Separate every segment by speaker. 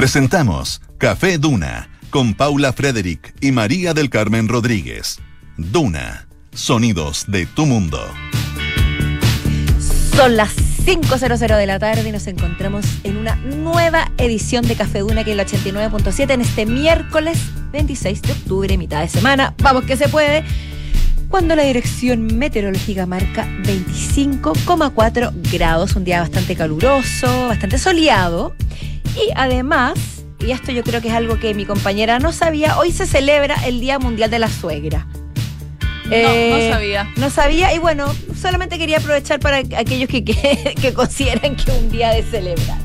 Speaker 1: Presentamos Café Duna con Paula Frederick y María del Carmen Rodríguez. Duna, sonidos de tu mundo.
Speaker 2: Son las 5.00 de la tarde y nos encontramos en una nueva edición de Café Duna que es el 89.7 en este miércoles 26 de octubre, mitad de semana. Vamos que se puede. Cuando la dirección meteorológica marca 25,4 grados, un día bastante caluroso, bastante soleado. Y además, y esto yo creo que es algo que mi compañera no sabía, hoy se celebra el Día Mundial de la Suegra.
Speaker 3: No,
Speaker 2: Eh,
Speaker 3: no sabía.
Speaker 2: No sabía y bueno, solamente quería aprovechar para aquellos que, que, que consideran que es un día de celebrar.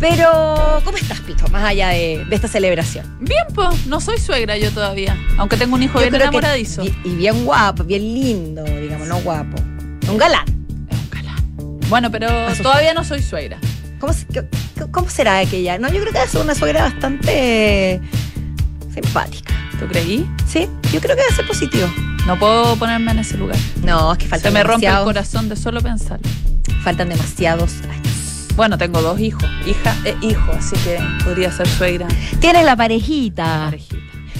Speaker 2: Pero, ¿cómo estás, Pito? Más allá de, de esta celebración.
Speaker 3: Bien, pues, no soy suegra yo todavía. Aunque tengo un hijo
Speaker 2: Yo
Speaker 3: bien
Speaker 2: que-
Speaker 3: enamoradizo.
Speaker 2: y, y bien guapo, bien lindo, digamos, no guapo. Un galán.
Speaker 3: Es un galán. Bueno, pero todavía no soy suegra.
Speaker 2: ¿Cómo, qué- será aquella? No, yo creo que ser una suegra bastante simpática.
Speaker 3: ¿Tú creí?
Speaker 2: ¿Sí? Yo creo que debe ser positivo.
Speaker 3: No puedo ponerme en ese lugar.
Speaker 2: No, es que faltan
Speaker 3: Se me rompe el corazón de solo pensar.
Speaker 2: Faltan demasiados años.
Speaker 3: Bueno, tengo dos hijos, hija e hijo, así que podría ser suegra.
Speaker 2: Tienes la parejita.
Speaker 3: Parejita.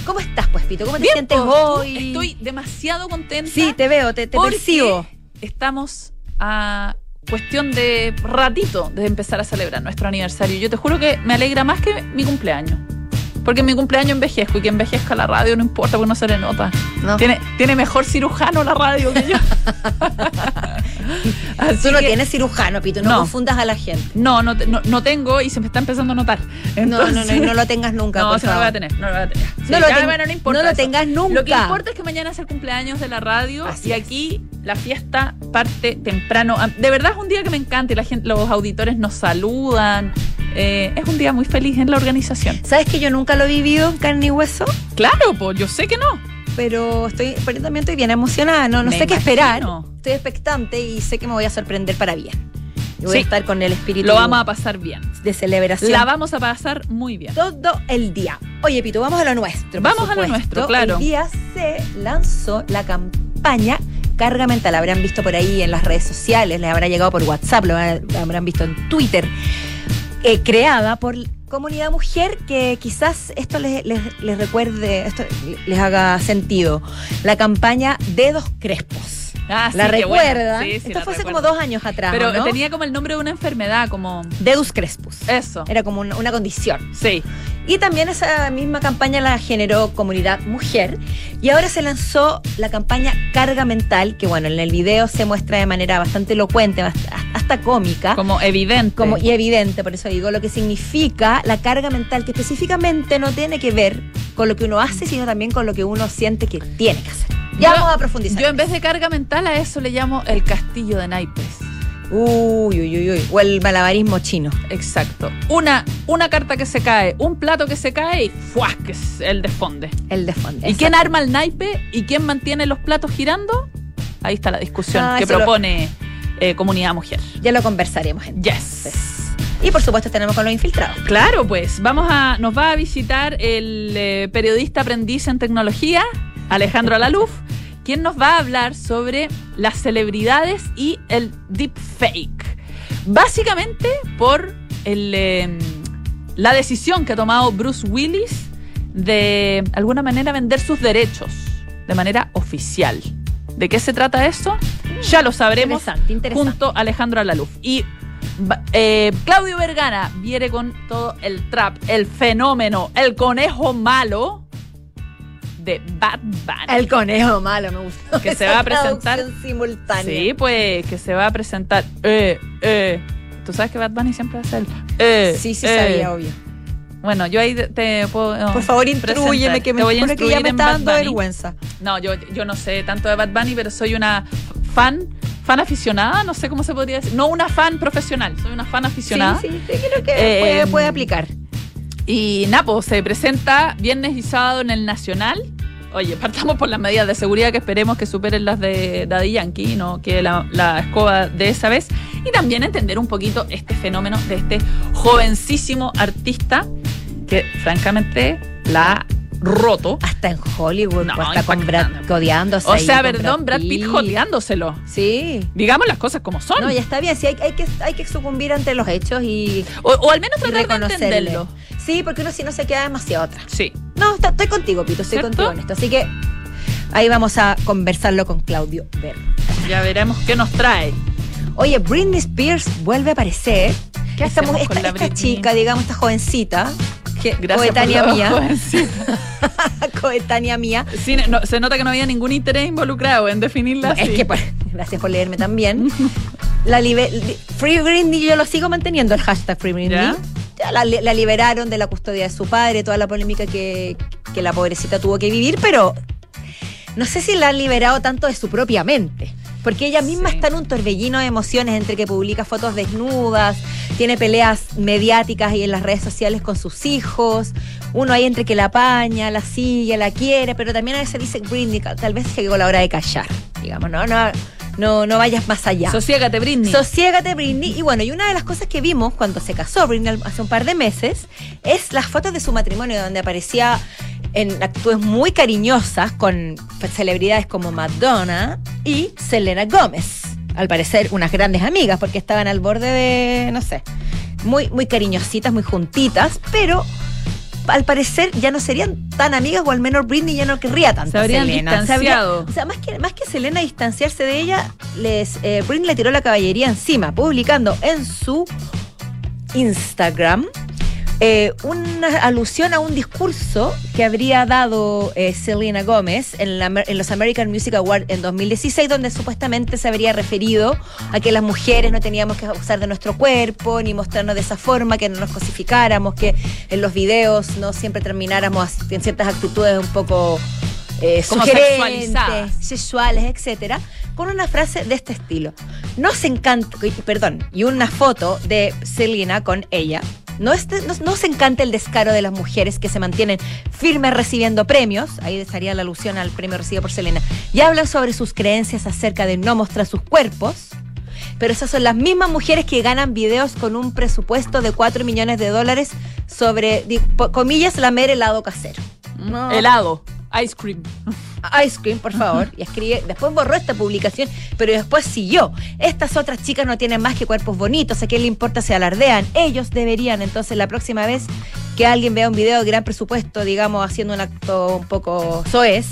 Speaker 2: ¿Cómo estás, pues, Pito? ¿Cómo te
Speaker 3: Bien,
Speaker 2: sientes hoy?
Speaker 3: Estoy demasiado contenta.
Speaker 2: Sí, te veo, te, te percibo.
Speaker 3: Estamos a cuestión de ratito de empezar a celebrar nuestro aniversario. Yo te juro que me alegra más que mi cumpleaños. Porque en mi cumpleaños envejezco y que envejezca la radio no importa porque no se le nota.
Speaker 2: No.
Speaker 3: Tiene, tiene mejor cirujano la radio que yo. Así
Speaker 2: Tú no
Speaker 3: que-
Speaker 2: tienes cirujano, Pito, no,
Speaker 3: No.
Speaker 2: confundas a la gente.
Speaker 3: No, no, no, no tengo y se me está empezando a notar.
Speaker 2: No, no, no,
Speaker 3: Entonces-
Speaker 2: y no lo tengas nunca,
Speaker 3: No,
Speaker 2: por
Speaker 3: no lo voy a tener, no lo voy a tener. Sí,
Speaker 2: No lo ten-
Speaker 3: bueno, no importa
Speaker 2: no lo tengas nunca.
Speaker 3: Lo que importa es que mañana es el cumpleaños de la radio
Speaker 2: Así
Speaker 3: y
Speaker 2: es.
Speaker 3: aquí la fiesta parte temprano. Ah, De verdad es un día que me encanta y la gente, los auditores nos saludan. Eh, es un día muy feliz en la organización.
Speaker 2: ¿Sabes que yo nunca lo he vivido en carne y hueso?
Speaker 3: Claro, pues yo sé que no.
Speaker 2: Pero estoy, pero también estoy bien emocionada, no, no
Speaker 3: Me
Speaker 2: sé qué esperar. Estoy expectante y sé que me voy a sorprender para bien. Y voy
Speaker 3: Sí.
Speaker 2: a estar con el espíritu
Speaker 3: Lo vamos a pasar bien.
Speaker 2: de celebración.
Speaker 3: La vamos a pasar muy bien.
Speaker 2: todo el día. Oye, Pito, vamos a lo nuestro.
Speaker 3: Vamos a lo nuestro, claro.
Speaker 2: Hoy día se lanzó la campaña Carga Mental. La habrán visto por ahí en las redes sociales, les habrá llegado por WhatsApp, lo habrán visto en Twitter. eh, creada por comunidad mujer que quizás esto les, les- les recuerde, esto les haga sentido. La campaña Dedos Crespos.
Speaker 3: Ah, sí,
Speaker 2: ¿La
Speaker 3: bueno. Sí, sí,
Speaker 2: esto fue hace
Speaker 3: recuerdo.
Speaker 2: como dos años atrás.
Speaker 3: Pero
Speaker 2: ¿o ¿no?
Speaker 3: tenía como el nombre de una enfermedad, como.
Speaker 2: Dedos Crespus.
Speaker 3: Eso.
Speaker 2: Era como una- una condición.
Speaker 3: Sí.
Speaker 2: Y también esa misma campaña la generó Comunidad Mujer. Y ahora se lanzó la campaña Carga Mental, que bueno, en el video se muestra de manera bastante elocuente, hasta cómica.
Speaker 3: Como evidente.
Speaker 2: Como, y evidente, por eso digo lo que significa la carga mental, que específicamente no tiene que ver con lo que uno hace, sino también con lo que uno siente que tiene que hacer. Ya
Speaker 3: Yo-
Speaker 2: vamos a profundizar.
Speaker 3: Yo en vez de carga mental a eso le llamo el castillo de naipes.
Speaker 2: Uy, uy, uy, uy. O el malabarismo chino.
Speaker 3: Exacto. Una, una carta que se cae, un plato que se cae y ¡fuah! que es el desfonde.
Speaker 2: El de fondo.
Speaker 3: ¿Y quién arma el naipe y quién mantiene los platos girando? Ahí está la discusión
Speaker 2: Ah,
Speaker 3: que
Speaker 2: lo-
Speaker 3: propone eh, Comunidad Mujer.
Speaker 2: Ya lo conversaremos entonces.
Speaker 3: Yes.
Speaker 2: Y por supuesto tenemos con los infiltrados.
Speaker 3: Claro, pues vamos a, nos va a visitar el eh, periodista aprendiz en tecnología, Alejandro Alaluf, quien nos va a hablar sobre las celebridades y el deepfake. Básicamente por el, eh, la decisión que ha tomado Bruce Willis de alguna manera vender sus derechos de manera oficial. ¿De qué se trata eso? Ya lo sabremos
Speaker 2: Interesante, interesante.
Speaker 3: junto a Alejandro Alaluf. Y eh, Claudio Vergara viene con todo el trap, el fenómeno, el conejo malo de Bad Bunny.
Speaker 2: El conejo malo, me gustó.
Speaker 3: Que se va a presentar-
Speaker 2: simultánea.
Speaker 3: Sí, pues que se va a presentar. Eh, eh. Tú sabes que Bad Bunny siempre hace el. Eh,
Speaker 2: Sí, sí,
Speaker 3: eh.
Speaker 2: sabía, obvio.
Speaker 3: Bueno, yo ahí te puedo.
Speaker 2: Por favor, intrúyeme, que me
Speaker 3: Te voy a
Speaker 2: que ya me está dando vergüenza.
Speaker 3: No, yo, yo no sé tanto de Bad Bunny, pero soy una fan, fan aficionada, no sé cómo se podría decir. No una fan profesional, soy una fan aficionada.
Speaker 2: Sí, sí, sí, creo que
Speaker 3: Eh,
Speaker 2: puede, puede aplicar.
Speaker 3: Y Napo se presenta viernes y sábado en el Nacional. Oye, partamos por las medidas de seguridad que esperemos que superen las de Daddy Yankee, no que la, la escoba de esa vez. Y también entender un poquito este fenómeno de este jovencísimo artista que francamente la roto.
Speaker 2: Hasta en Hollywood,
Speaker 3: No,
Speaker 2: está con Brad codeándose.
Speaker 3: O sea, perdón, Brad Pitt joteándoselo.
Speaker 2: Sí.
Speaker 3: Digamos las cosas como son.
Speaker 2: No, ya está bien. Sí, hay, hay que, hay que sucumbir ante los hechos y,
Speaker 3: o, o al menos tratar de entenderlo.
Speaker 2: Sí, porque uno si no se queda demasiado atrás.
Speaker 3: Sí.
Speaker 2: No, está- estoy contigo, Pito, estoy
Speaker 3: ¿Cierto?
Speaker 2: contigo en esto. Así que ahí vamos a conversarlo con Claudio Ver.
Speaker 3: Ya veremos qué nos trae.
Speaker 2: Oye, Britney Spears vuelve a aparecer.
Speaker 3: ¿Qué
Speaker 2: esta, esta, chica, digamos, esta jovencita,
Speaker 3: Gracias
Speaker 2: coetánea
Speaker 3: lo-
Speaker 2: mía,
Speaker 3: jovencita.
Speaker 2: coetánea mía.
Speaker 3: Sí, no, se nota que no había ningún interés involucrado en definirla
Speaker 2: Es
Speaker 3: así.
Speaker 2: que, por- gracias por leerme también. La Free Britney, yo lo sigo manteniendo, el hashtag Free Britney.
Speaker 3: ¿Ya?
Speaker 2: Ya La, la liberaron de la custodia de su padre, toda la polémica que, que la pobrecita tuvo que vivir, pero no sé si la han liberado tanto de su propia mente. Porque ella misma
Speaker 3: Sí.
Speaker 2: está en un torbellino de emociones entre que publica fotos desnudas, tiene peleas mediáticas y en las redes sociales con sus hijos. Uno ahí entre que la apaña, la sigue, la quiere, pero también a veces dice Britney, tal vez llegó la hora de callar. Digamos, no, no, no, no vayas más allá.
Speaker 3: Sosiégate, Britney.
Speaker 2: Sosiégate, Britney. Y bueno, y una de las cosas que vimos cuando se casó Britney hace un par de meses es las fotos de su matrimonio, donde aparecía en actitudes muy cariñosas con celebridades como Madonna y Selena Gómez. Al parecer, unas grandes amigas, porque estaban al borde de, no sé, muy, muy cariñositas, muy juntitas, pero al parecer ya no serían tan amigas, o al menos Britney ya no querría tanto.
Speaker 3: Se habrían
Speaker 2: Selena. Se habría-
Speaker 3: distanciado.
Speaker 2: o sea, más que, más que Selena distanciarse de ella, les, eh, Britney le tiró la caballería encima, publicando en su Instagram eh, una alusión a un discurso que habría dado eh, Selena Gómez en, la Amer- en los American Music Awards en 2016, donde supuestamente se habría referido a que las mujeres no teníamos que abusar de nuestro cuerpo, ni mostrarnos de esa forma, que no nos cosificáramos, que en los videos no siempre termináramos en ciertas actitudes un poco eh, sugerentes,
Speaker 3: sexualizadas.
Speaker 2: sexuales, etcétera, con una frase de este estilo. Nos encanta, perdón, y una foto de Selena con ella. No, este- no, no se encanta el descaro de las mujeres que se mantienen firmes recibiendo premios, ahí estaría la alusión al premio recibido por Selena, y hablan sobre sus creencias acerca de no mostrar sus cuerpos, pero esas son las mismas mujeres que ganan videos con un presupuesto de 4 millones de dólares sobre, comillas, lamer helado casero. No.
Speaker 3: Helado. Ice cream.
Speaker 2: Ice Cream, por favor. Y escribe, después borró esta publicación, pero después siguió. Estas otras chicas no tienen más que cuerpos bonitos, ¿a quién le importa si alardean? Ellos deberían, entonces la próxima vez que alguien vea un video de gran presupuesto, digamos, haciendo un acto un poco soez,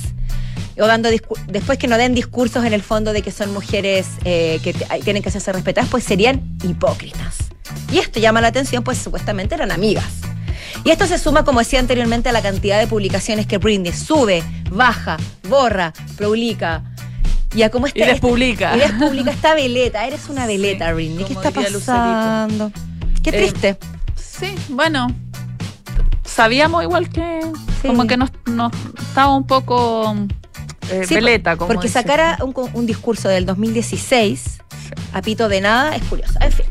Speaker 2: o dando después que no den discursos en el fondo de que son mujeres eh, que tienen que hacerse respetar, pues serían hipócritas. Y esto llama la atención, pues supuestamente eran amigas. Y esto se suma, como decía anteriormente, a la cantidad de publicaciones que Britney sube, baja, borra, publica. Y a cómo está.
Speaker 3: Y despublica.
Speaker 2: Y despublica esta veleta. Eres una
Speaker 3: Sí,
Speaker 2: veleta, Britney. ¿Qué está
Speaker 3: Lucerito.
Speaker 2: pasando? Qué
Speaker 3: Eh,
Speaker 2: triste.
Speaker 3: Sí, bueno. Sabíamos igual que.
Speaker 2: Sí.
Speaker 3: Como que nos, nos estaba un poco. eh,
Speaker 2: Sí,
Speaker 3: veleta, como
Speaker 2: Porque
Speaker 3: dice.
Speaker 2: sacara un, un discurso del 2016 a pito de nada es curioso. En fin.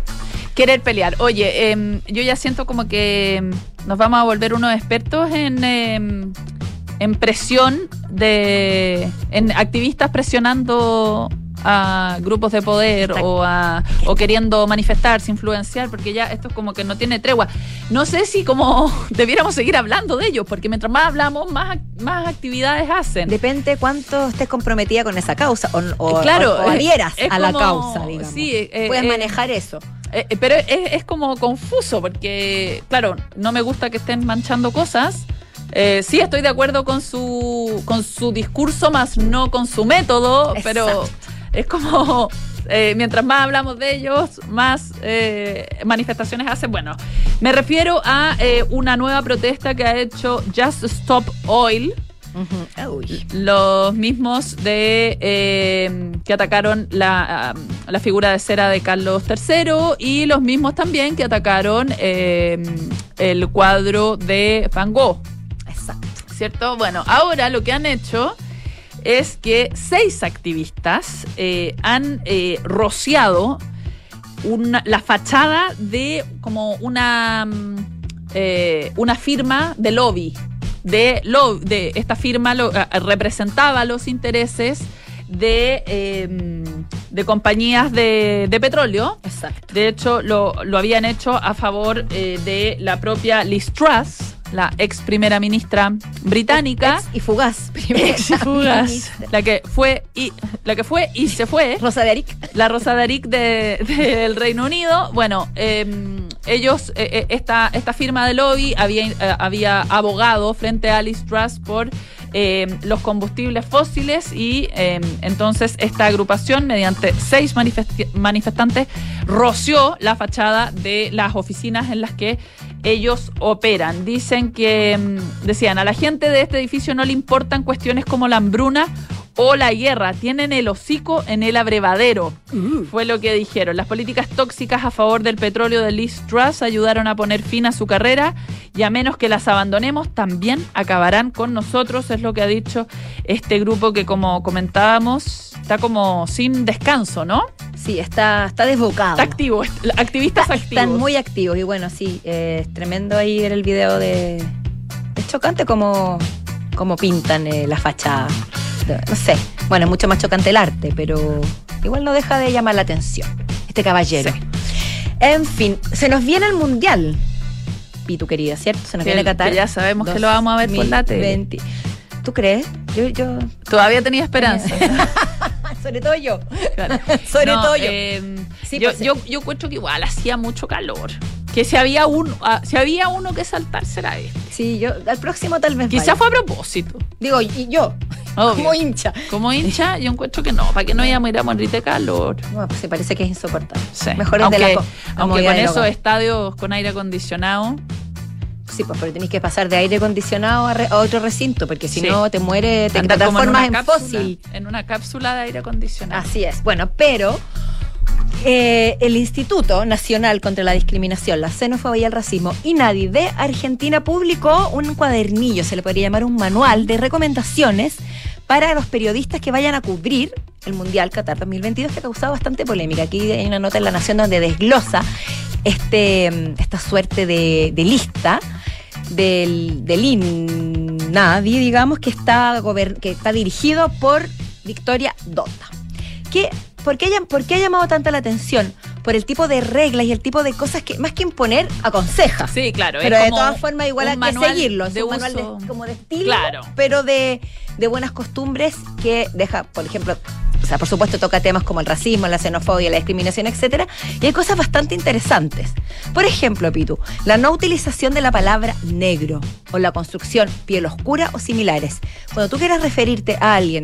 Speaker 3: Querer pelear. Oye, em, yo ya siento como que em, nos vamos a volver unos expertos en, em, en presión de. en activistas presionando a grupos de poder
Speaker 2: Exacto.
Speaker 3: o a o queriendo manifestarse, influenciar, porque ya esto es como que no tiene tregua. No sé si como debiéramos seguir hablando de ellos, porque mientras más hablamos, más, más actividades hacen.
Speaker 2: Depende cuánto estés comprometida con esa causa o, o,
Speaker 3: Claro,
Speaker 2: o- o adhieras a la
Speaker 3: como-
Speaker 2: causa, digamos.
Speaker 3: sí, eh,
Speaker 2: Puedes
Speaker 3: eh,
Speaker 2: manejar eso.
Speaker 3: Eh, eh, pero es, es como confuso porque, claro, no me gusta que estén manchando cosas. Eh, sí, estoy de acuerdo con su, con su discurso, más no con su método, pero es como, eh, mientras más hablamos de ellos, más eh, manifestaciones hacen. Bueno, me refiero a eh, una nueva protesta que ha hecho Just Stop Oil.
Speaker 2: Uy.
Speaker 3: Los mismos de eh, que atacaron la, la figura de cera de Carlos III y los mismos también que atacaron eh, el cuadro de Van Gogh,
Speaker 2: Exacto.
Speaker 3: ¿cierto? Bueno, ahora lo que han hecho es que seis activistas eh, han rociado una- la fachada de como una, mm, una firma de lobby. De, lo- de esta firma lo- eh, representaba los intereses de, eh, de compañías de, de petróleo.
Speaker 2: Exacto.
Speaker 3: De hecho, lo, lo habían hecho a favor eh, de la propia Liz Truss, la ex primera ministra británica.
Speaker 2: Ex y fugaz.
Speaker 3: Ex y fugaz, la que fue y la que fue y se fue
Speaker 2: Rosa de Aric.
Speaker 3: la Rosa de- del Reino Unido. Bueno, eh, ellos, eh, eh, esta, esta firma de lobby había, eh, había abogado frente a Alice Truss por eh, los combustibles fósiles y eh, entonces esta agrupación, mediante seis manifestantes, roció la fachada de las oficinas en las que ellos operan. Dicen que, mm, decían, a la gente de este edificio no le importan cuestiones como la hambruna o la guerra, tienen el hocico en el abrevadero. Fue lo que dijeron. Las políticas tóxicas a favor del petróleo de Liz Truss ayudaron a poner fin a su carrera y a menos que las abandonemos, también acabarán con nosotros, es lo que ha dicho este grupo que como comentábamos, está como sin descanso, ¿no?
Speaker 2: Sí, está, está desbocado.
Speaker 3: Está activo, activistas activos.
Speaker 2: Están muy activos y bueno, sí, eh, es tremendo ahí ver el video de... Es chocante como, como pintan eh, la fachada. De- No sé, bueno, es mucho más chocante el arte, pero igual no deja de llamar la atención este caballero.
Speaker 3: Sí.
Speaker 2: En fin, se nos viene el Mundial. Pitu querida, ¿cierto? Se nos
Speaker 3: Que-
Speaker 2: viene Qatar.
Speaker 3: que ya sabemos que lo vamos a ver por la tele.
Speaker 2: 2020. ¿Tú crees? Yo, yo,
Speaker 3: Todavía tenía esperanza.
Speaker 2: sobre todo yo.
Speaker 3: Claro.
Speaker 2: Sobre
Speaker 3: No,
Speaker 2: todo yo.
Speaker 3: eh,
Speaker 2: Sí,
Speaker 3: yo,
Speaker 2: pues,
Speaker 3: yo, yo encuentro que igual hacía mucho calor. Que si había uno, ah, si había uno que saltar será este.
Speaker 2: Sí, yo al próximo tal vez.
Speaker 3: Quizá
Speaker 2: vaya.
Speaker 3: fue a propósito.
Speaker 2: Digo, y yo,
Speaker 3: Obvio.
Speaker 2: como hincha.
Speaker 3: Como hincha, yo encuentro que no, para que no íbamos a ir a morir de calor.
Speaker 2: No, pues se parece que es insoportable.
Speaker 3: Sí.
Speaker 2: Mejor
Speaker 3: aunque,
Speaker 2: de la
Speaker 3: aunque con esos estadios con aire acondicionado,
Speaker 2: Sí, pues pero tenés que pasar de aire acondicionado a, re- a otro recinto, porque si
Speaker 3: Sí.
Speaker 2: no te muere, te
Speaker 3: en
Speaker 2: transformas
Speaker 3: una
Speaker 2: en,
Speaker 3: cápsula,
Speaker 2: fósil.
Speaker 3: En una cápsula de aire acondicionado.
Speaker 2: Así es. Bueno, pero eh, el Instituto Nacional contra la Discriminación, la Xenofobia y el Racismo, INADI de Argentina publicó un cuadernillo, se le podría llamar un manual de recomendaciones para los periodistas que vayan a cubrir el Mundial Qatar 2022, que ha causado bastante polémica. Aquí hay una nota en La Nación donde desglosa este, esta suerte de, lista del, del INADI, digamos, que está, que está dirigido por Victoria Dota. ¿Qué, por, qué, ha- ¿Por qué ha llamado tanta la atención? Por el tipo de reglas y el tipo de cosas que, más que imponer, aconseja.
Speaker 3: Sí, claro.
Speaker 2: Pero
Speaker 3: es
Speaker 2: de todas formas, igual hay que seguirlo. Es
Speaker 3: de
Speaker 2: un manual de, como de estilo,
Speaker 3: Claro.
Speaker 2: pero de, de buenas costumbres que deja, por ejemplo, o sea, por supuesto toca temas como el racismo, la xenofobia, la discriminación, etcétera, y hay cosas bastante interesantes. Por ejemplo, Pitu, la no utilización de la palabra negro o la construcción piel oscura o similares. Cuando tú quieras referirte a alguien,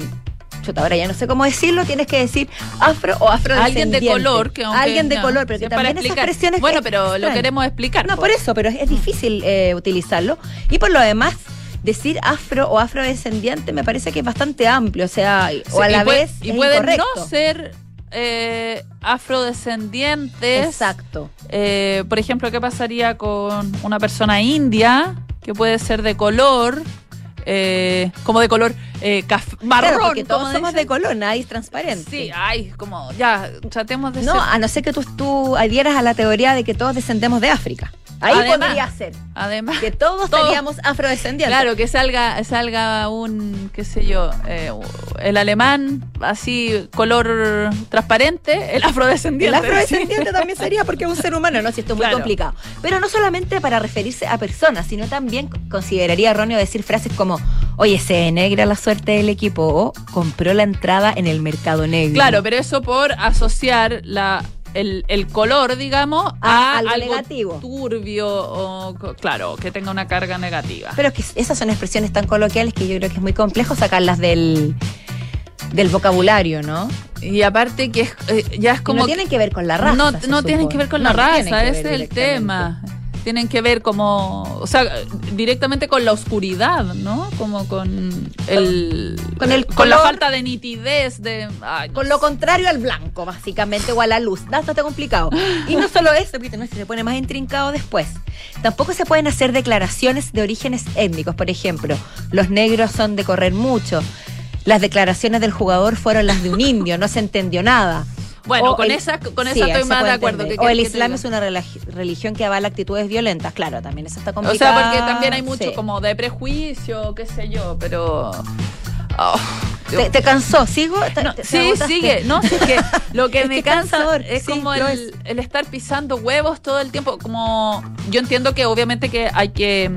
Speaker 2: chuta, ahora ya no sé cómo decirlo, tienes que decir afro o afrodescendiente.
Speaker 3: Alguien de color, que aunque,
Speaker 2: alguien de
Speaker 3: no,
Speaker 2: color, pero que también esas expresiones
Speaker 3: Bueno, pero lo queremos explicar.
Speaker 2: No,
Speaker 3: po.
Speaker 2: por eso, pero es, es difícil eh, utilizarlo. Y por lo demás, decir afro o afrodescendiente me parece que es bastante amplio, o sea, o a la
Speaker 3: y puede-
Speaker 2: vez
Speaker 3: Y
Speaker 2: es
Speaker 3: pueden
Speaker 2: incorrecto.
Speaker 3: no ser eh, afrodescendientes.
Speaker 2: Exacto.
Speaker 3: Eh, por ejemplo, ¿qué pasaría con una persona india que puede ser de color? Eh, como de color eh, marrón.
Speaker 2: Claro, porque todos somos
Speaker 3: dicen.
Speaker 2: de color, nadie es transparente.
Speaker 3: Sí, ay, como ya, tratemos de
Speaker 2: No,
Speaker 3: ser.
Speaker 2: a no ser que tú, tú adhieras a la teoría de que todos descendemos de África. Ahí
Speaker 3: Además.
Speaker 2: podría ser.
Speaker 3: Además,
Speaker 2: Que todos
Speaker 3: Todos.
Speaker 2: seríamos afrodescendientes.
Speaker 3: claro, que salga, salga un, qué sé yo, eh, el alemán así, color transparente, el
Speaker 2: El
Speaker 3: afrodescendiente.
Speaker 2: afrodescendiente también sería porque es un ser humano, ¿no? Si esto es muy complicado. Pero no solamente para referirse a personas, sino también consideraría erróneo decir frases como, oye, se negra la suerte del equipo o compró la entrada en el mercado negro.
Speaker 3: Claro, pero eso por asociar la el, el color, digamos,
Speaker 2: A
Speaker 3: a,
Speaker 2: algo
Speaker 3: algo,
Speaker 2: negativo.
Speaker 3: turbio o, claro, que tenga una carga negativa.
Speaker 2: Pero es que esas son expresiones tan coloquiales que yo creo que es muy complejo sacarlas del, del vocabulario, ¿no?
Speaker 3: Y aparte que es, eh, ya es
Speaker 2: Como no tienen que ver con la raza.
Speaker 3: no, no tienen que ver con
Speaker 2: No,
Speaker 3: la raza, ese es el tema. Tienen que ver como, o sea, directamente con la oscuridad, ¿no? Como con el...
Speaker 2: Con el
Speaker 3: Con la falta de nitidez, de... ay, no
Speaker 2: Con lo contrario al blanco, básicamente, o a la luz. Bastante complicado. Y no solo eso, no, se pone más intrincado después. Tampoco se pueden hacer declaraciones de orígenes étnicos. Por ejemplo, los negros son de correr mucho. Las declaraciones del jugador fueron las de un indio, no se entendió nada.
Speaker 3: Bueno,
Speaker 2: O
Speaker 3: con
Speaker 2: el-
Speaker 3: esa, con
Speaker 2: Sí,
Speaker 3: esa estoy más de acuerdo.
Speaker 2: entender.
Speaker 3: ¿Qué
Speaker 2: O el
Speaker 3: que
Speaker 2: Islam es una religi- religión que avala actitudes violentas. Claro, también eso está
Speaker 3: O
Speaker 2: complicado.
Speaker 3: sea, porque también hay mucho
Speaker 2: Sí.
Speaker 3: como de prejuicio, qué sé yo, pero... oh.
Speaker 2: ¿Te, te cansó? ¿Sigo? ¿Te-
Speaker 3: No,
Speaker 2: te-
Speaker 3: sí, sigue. No, sí, que lo que
Speaker 2: Es
Speaker 3: me cansa
Speaker 2: cansador,
Speaker 3: es
Speaker 2: sí,
Speaker 3: como el, el estar pisando huevos todo el tiempo. Como yo entiendo que obviamente que hay que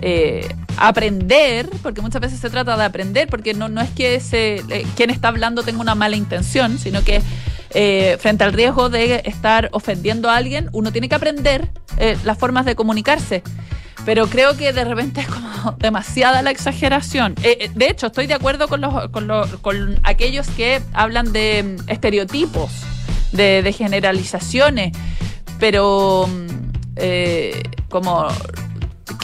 Speaker 3: eh, aprender, porque muchas veces se trata de aprender, porque no, no es que se, eh, quien está hablando tenga una mala intención, sino que eh, frente al riesgo de estar ofendiendo a alguien, uno tiene que aprender eh, las formas de comunicarse. Pero creo que de repente es como demasiada la exageración. Eh, de hecho, estoy de acuerdo con, los, con, los- con aquellos que hablan de mm, estereotipos, de, generalizaciones, pero mm, como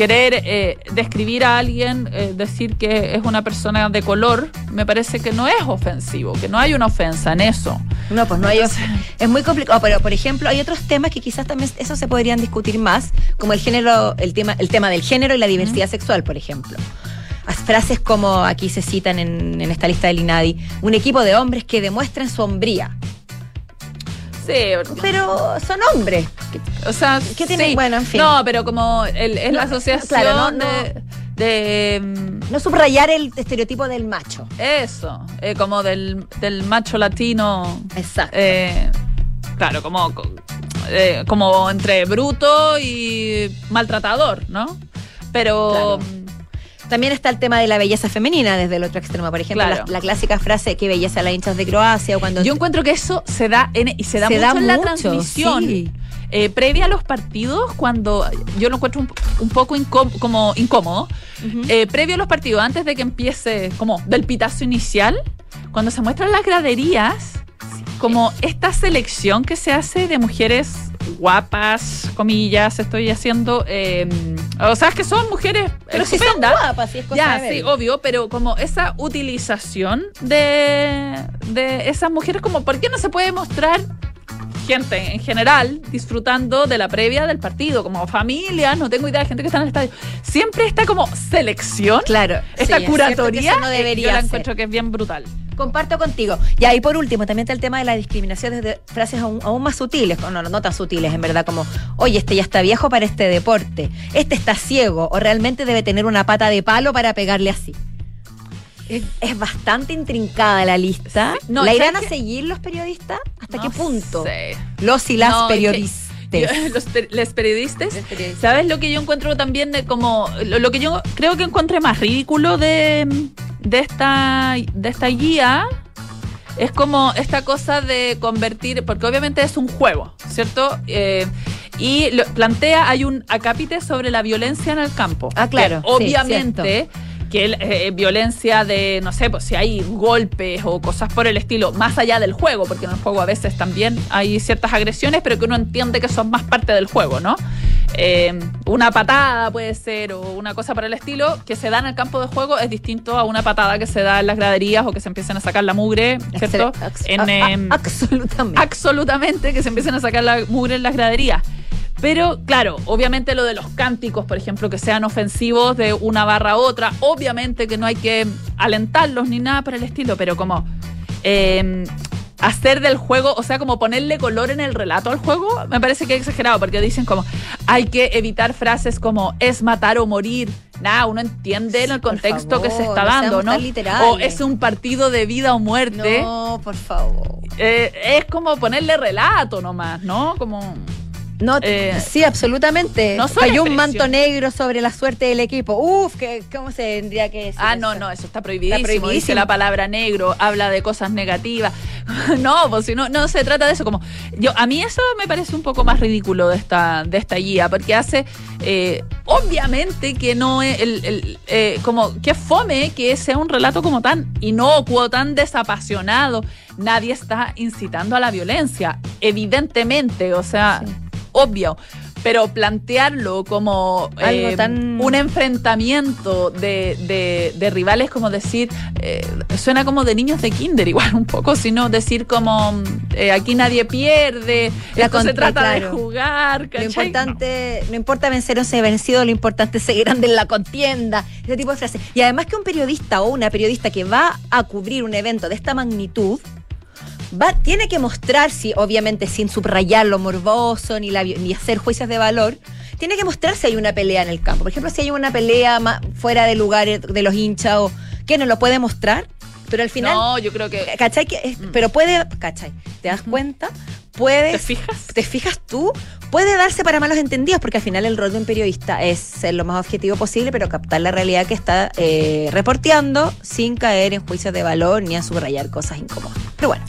Speaker 3: querer eh, describir a alguien, eh, decir que es una persona de color, me parece que no es ofensivo, que no hay una ofensa en eso.
Speaker 2: No, pues no hay.
Speaker 3: Entonces-
Speaker 2: Es muy complicado, pero por ejemplo, hay otros temas que quizás también eso se podrían discutir más, como el género, el tema, el tema del género y la diversidad sexual, por ejemplo. As- Frases como aquí se citan en, en esta lista del INADI, un equipo de hombres que demuestran su hombría.
Speaker 3: Sí,
Speaker 2: Pero son hombres.
Speaker 3: O sea,
Speaker 2: ¿Qué tiene?
Speaker 3: sí.
Speaker 2: Bueno, en fin.
Speaker 3: No, pero como el- es la asociación
Speaker 2: claro, no, no.
Speaker 3: de, de,
Speaker 2: No subrayar el estereotipo del macho.
Speaker 3: eso, eh, como del, del macho latino.
Speaker 2: Exacto.
Speaker 3: eh, claro, como, eh, como entre bruto y maltratador, ¿no? Pero
Speaker 2: Claro. También está el tema de la belleza femenina desde el otro extremo. Por ejemplo,
Speaker 3: Claro.
Speaker 2: la, la clásica frase que belleza la hinchas de Croacia o cuando
Speaker 3: yo encuentro que eso se da en, y se da
Speaker 2: Se
Speaker 3: mucho
Speaker 2: da
Speaker 3: en la transmisión.
Speaker 2: sí.
Speaker 3: Eh, previa a los partidos, cuando yo lo encuentro un, un poco incó- como incómodo, eh, previo a los partidos, antes de que empiece como del pitazo inicial, cuando se muestran las graderías, como esta selección que se hace de mujeres guapas, comillas, estoy haciendo, eh, o sea, que son mujeres
Speaker 2: Pero si son guapas, si es cosa
Speaker 3: Ya,
Speaker 2: de
Speaker 3: sí, obvio, pero como esa utilización de, de esas mujeres, como, ¿por qué no se puede mostrar gente en general disfrutando de la previa del partido, como familia, no tengo idea de gente que está en el estadio? Siempre está como selección,
Speaker 2: Claro.
Speaker 3: esta
Speaker 2: sí, es que
Speaker 3: curatoría,
Speaker 2: eso no
Speaker 3: eh,
Speaker 2: debería
Speaker 3: yo la encuentro que es bien brutal.
Speaker 2: Comparto contigo. Y ahí por último, también está el tema de la discriminación desde frases aún, aún más sutiles, no, no tan sutiles en verdad, como, oye, este ya está viejo para este deporte, este está ciego, o realmente debe tener una pata de palo para pegarle así. Es, es bastante intrincada la lista.
Speaker 3: Sí, no,
Speaker 2: ¿La
Speaker 3: ¿sabes
Speaker 2: irán a seguir los periodistas? ¿Hasta
Speaker 3: No
Speaker 2: qué punto?
Speaker 3: sé.
Speaker 2: Los y las
Speaker 3: No, que
Speaker 2: periodistas.
Speaker 3: Los, per- les periodistas.
Speaker 2: Los periodistas.
Speaker 3: ¿Sabes lo que yo encuentro también de como lo, lo que yo creo que encontré más ridículo de, de esta de esta guía es como esta cosa de convertir, porque obviamente es un juego, ¿cierto? Eh, y lo- plantea, hay un acápite sobre la violencia en el campo.
Speaker 2: Ah, claro,
Speaker 3: Que
Speaker 2: sí,
Speaker 3: obviamente que el, eh, violencia de, no sé, pues si hay golpes o cosas por el estilo, más allá del juego, porque en el juego a veces también hay ciertas agresiones, pero que uno entiende que son más parte del juego, ¿no? Eh, una patada puede ser o una cosa por el estilo que se da en el campo de juego es distinto a una patada que se da en las graderías o que se empiecen a sacar la mugre, ¿cierto? En, em,
Speaker 2: absolutamente.
Speaker 3: absolutamente que se empiecen a sacar la mugre en las graderías. Pero claro, obviamente lo de los cánticos, por ejemplo, que sean ofensivos de una barra a otra, obviamente que no hay que alentarlos ni nada por el estilo, pero como eh, hacer del juego, o sea, como ponerle color en el relato al juego, me parece que es exagerado, porque dicen como hay que evitar frases como es matar o morir. Nada, uno entiende en el contexto que se está dando, ¿no? O es un partido de vida o muerte.
Speaker 2: No, por favor.
Speaker 3: Eh, es como ponerle relato nomás, ¿no? Como.
Speaker 2: No,
Speaker 3: Eh,
Speaker 2: sí, absolutamente.
Speaker 3: no
Speaker 2: Cayó un manto negro sobre la suerte del equipo. Uf, que, ¿cómo se tendría que decir?
Speaker 3: Ah, no,
Speaker 2: eso?
Speaker 3: no, eso está prohibidísimo.
Speaker 2: Está prohibidísimo.
Speaker 3: Dice la palabra negro, habla de cosas negativas. no, pues si no, no se trata de eso. Como yo, a mí eso me parece un poco más ridículo de esta, de esta guía, porque hace, eh, obviamente que no es el, el, eh, como que fome que sea un relato como tan inocuo, tan desapasionado. Nadie está incitando a la violencia, evidentemente, o sea,
Speaker 2: Sí.
Speaker 3: Obvio. Pero plantearlo como eh,
Speaker 2: tan-
Speaker 3: un enfrentamiento de, de- de rivales, como decir, eh, suena como de niños de kinder igual un poco, sino decir como eh, aquí nadie pierde,
Speaker 2: La
Speaker 3: esto se trata
Speaker 2: claro.
Speaker 3: de jugar,
Speaker 2: Lo
Speaker 3: ¿cachai?
Speaker 2: importante, no. importa vencer o ser vencido, lo importante es seguir grande en la contienda. Ese tipo de frases. Y además que un periodista o una periodista que va a cubrir un evento de esta magnitud, va, tiene que mostrar, si, obviamente sin subrayar lo morboso ni, la ni hacer juicios de valor, tiene que mostrar si hay una pelea en el campo. Por ejemplo, si hay una pelea ma- fuera de lugares de los hinchas o que no lo puede mostrar, pero al final
Speaker 3: No, yo creo que...
Speaker 2: ¿Cachai? Que es- pero puede, ¿cachai? ¿Te das cuenta? Puedes,
Speaker 3: ¿Te fijas?
Speaker 2: ¿Te fijas tú? Puede darse para malos entendidos, porque al final el rol de un periodista es ser lo más objetivo posible, pero captar la realidad que está eh, reporteando sin caer en juicios de valor ni a subrayar cosas incómodas. Pero bueno,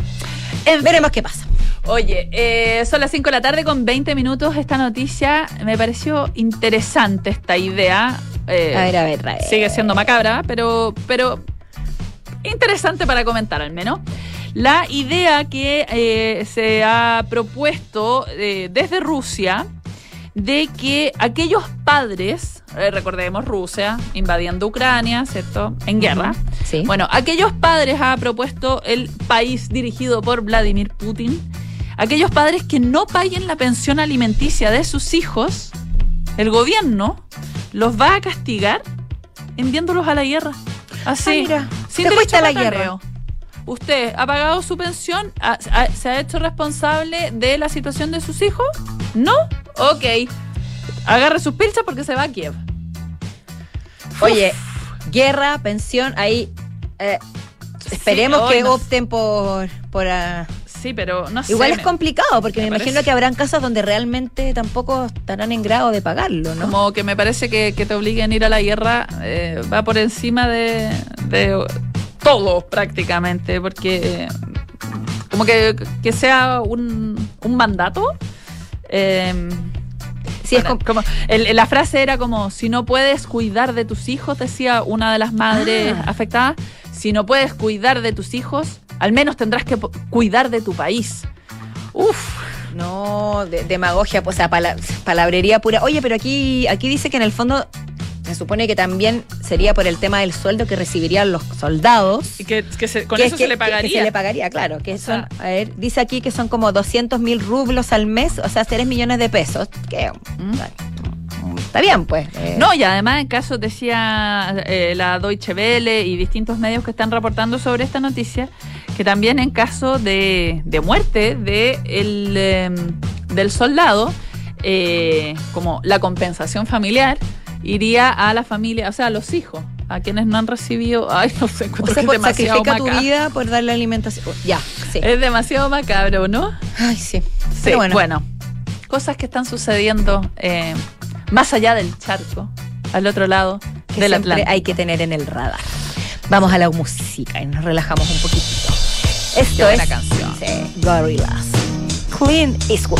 Speaker 2: veremos qué pasa.
Speaker 3: Oye, eh, son las 5 de la tarde con 20 minutos. Esta noticia me pareció interesante esta idea. Eh,
Speaker 2: A ver, a ver, a ver.
Speaker 3: Sigue siendo macabra, pero, pero interesante para comentar al menos. La idea que eh, se ha propuesto eh, desde Rusia de que aquellos padres, eh, recordemos Rusia invadiendo Ucrania, ¿cierto? En guerra.
Speaker 2: Sí.
Speaker 3: Bueno, aquellos padres ha propuesto el país dirigido por Vladimir Putin, aquellos padres que no paguen la pensión alimenticia de sus hijos, el gobierno los va a castigar enviándolos a la guerra. Así,
Speaker 2: Ah, mira,
Speaker 3: sin
Speaker 2: te
Speaker 3: derecho
Speaker 2: a la
Speaker 3: macaneo. ¿Usted ha pagado su pensión? ¿Ha- ha- ¿Se ha hecho responsable de la situación de sus hijos? ¿No? Ok. Agarre sus pilchas porque se va a Kiev.
Speaker 2: Oye, guerra, pensión, ahí. eh, esperemos
Speaker 3: Sí,
Speaker 2: que
Speaker 3: no-
Speaker 2: opten por. por ah,
Speaker 3: Sí, pero no sé.
Speaker 2: Igual es
Speaker 3: me-
Speaker 2: complicado, porque me,
Speaker 3: me
Speaker 2: imagino que habrán casas donde realmente tampoco estarán en grado de pagarlo, ¿no?
Speaker 3: Como que me parece que, que te obliguen a ir a la guerra eh, va por encima de, de todo prácticamente, porque como que, que sea un, un mandato. eh,
Speaker 2: Sí, es
Speaker 3: como, el- la frase era como, si no puedes cuidar de tus hijos, decía una de las madres
Speaker 2: Ah.
Speaker 3: afectadas, si no puedes cuidar de tus hijos, al menos tendrás que cuidar de tu país. Uf,
Speaker 2: No, de- demagogia, pues, o sea, pala- palabrería pura. Oye, pero aquí, aquí dice que en el fondo se supone que también sería por el tema del sueldo que recibirían los soldados.
Speaker 3: y que, que se- con
Speaker 2: que
Speaker 3: eso
Speaker 2: es
Speaker 3: se le pagaría.
Speaker 2: Que, se le pagaría, claro. Que son, a ver, dice aquí que son como 200 mil rublos al mes, o sea, 3 millones de pesos. Que,
Speaker 3: ¿Mm?
Speaker 2: Está bien, pues. eh.
Speaker 3: No, y además en caso decía eh, la Deutsche Welle y distintos medios que están reportando sobre esta noticia, que también en caso de, de muerte de el, eh, del soldado, eh, como la compensación familiar, iría a la familia, o sea, a los hijos, a quienes no han recibido, ay, no sé,
Speaker 2: O sea,
Speaker 3: que
Speaker 2: por- sacrifica tu vida por darle alimentación. Ya, sí.
Speaker 3: Es demasiado macabro, ¿no?
Speaker 2: Ay, sí.
Speaker 3: Sí,
Speaker 2: Pero
Speaker 3: bueno.
Speaker 2: bueno.
Speaker 3: cosas que están sucediendo eh, más allá del charco, al otro lado
Speaker 2: que
Speaker 3: del Atlántico.
Speaker 2: hay que tener en el radar. Vamos a la música y nos relajamos un poquitito. Esto
Speaker 3: buena
Speaker 2: es
Speaker 3: canción.
Speaker 2: sí, Gorillaz. Clean Eastwood.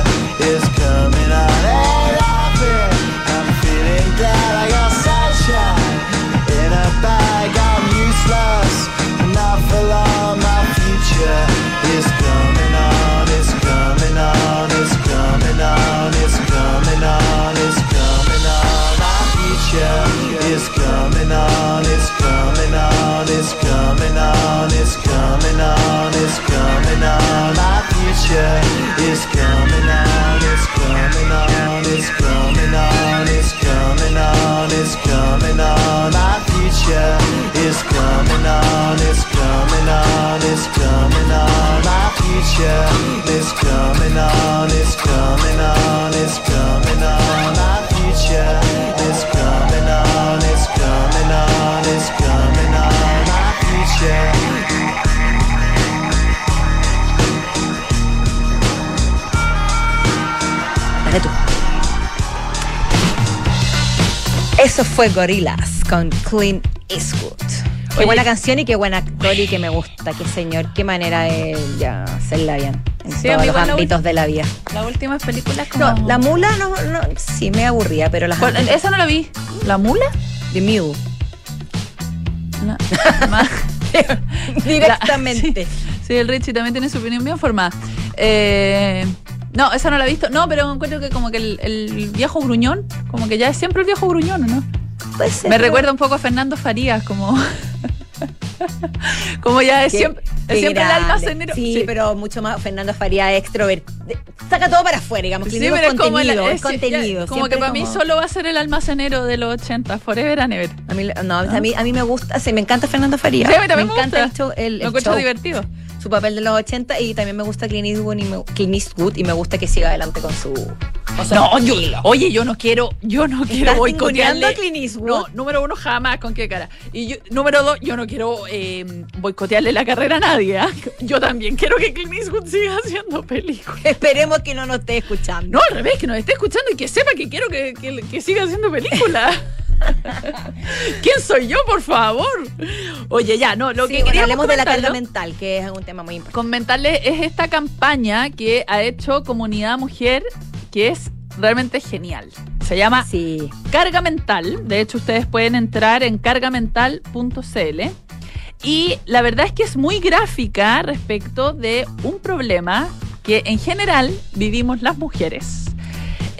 Speaker 2: fue Gorillaz con Clint Eastwood. Qué
Speaker 3: Oye.
Speaker 2: buena canción y qué buen actor y que me gusta, qué señor, qué manera de ya, hacerla bien en
Speaker 3: Sí,
Speaker 2: todos los ámbitos de la vida.
Speaker 3: Las últimas películas como...
Speaker 2: No, la mula no, no, sí me aburría, pero las
Speaker 3: ¿Cuál-
Speaker 2: antes-
Speaker 3: Esa no la vi. ¿La mula?
Speaker 2: The Mule.
Speaker 3: No.
Speaker 2: Directamente.
Speaker 3: Sí, el Richie también tiene su opinión bien formada. Eh, no, esa no la he visto. No, pero encuentro que como que el, el viejo gruñón, como que ya es siempre el viejo gruñón, ¿no?
Speaker 2: Puede ser,
Speaker 3: Me recuerda un poco a Fernando Farías, como. como ya es
Speaker 2: Qué-
Speaker 3: siempre,
Speaker 2: qué
Speaker 3: es siempre el almacenero.
Speaker 2: Sí, pero mucho más Fernando Faría extrovertido. Saca todo para afuera, digamos.
Speaker 3: Sí,
Speaker 2: Clint
Speaker 3: pero es como,
Speaker 2: contenido, es
Speaker 3: es-
Speaker 2: contenido.
Speaker 3: ya, como que para mí
Speaker 2: como-
Speaker 3: solo va a ser el almacenero de los 80, forever and ever.
Speaker 2: A mí, no, a mí, a mí me gusta, sí, me encanta Fernando Faría.
Speaker 3: Sí, mí también me
Speaker 2: encanta el show, el,
Speaker 3: Lo
Speaker 2: el
Speaker 3: encuentro
Speaker 2: show,
Speaker 3: divertido.
Speaker 2: Su papel de los 80 y también me gusta Clint Eastwood y me, Clint Eastwood y me gusta que siga adelante con su... con su
Speaker 3: No, yo, oye, yo no quiero, yo no quiero
Speaker 2: ¿Estás
Speaker 3: boicotearle.
Speaker 2: a Clint Eastwood?
Speaker 3: No, número uno, jamás, ¿con qué cara? Y yo- número dos, yo no quiero eh, boicotearle la carrera a nadie. ¿ah? Yo también quiero que Clint Eastwood siga haciendo películas.
Speaker 2: Esperemos que no nos esté escuchando.
Speaker 3: No, al revés, que nos esté escuchando y que sepa que quiero que, que- que siga haciendo películas. ¿Quién soy yo, por favor? Oye, ya, no, lo
Speaker 2: Sí,
Speaker 3: que
Speaker 2: bueno, hablemos de la carga mental, que es un tema muy importante.
Speaker 3: comentarles es esta campaña que ha hecho Comunidad Mujer, que es realmente genial. Se llama
Speaker 2: Sí.
Speaker 3: Carga Mental. De hecho, ustedes pueden entrar en cargamental.cl. Y la verdad es que es muy gráfica respecto de un problema que en general vivimos las mujeres.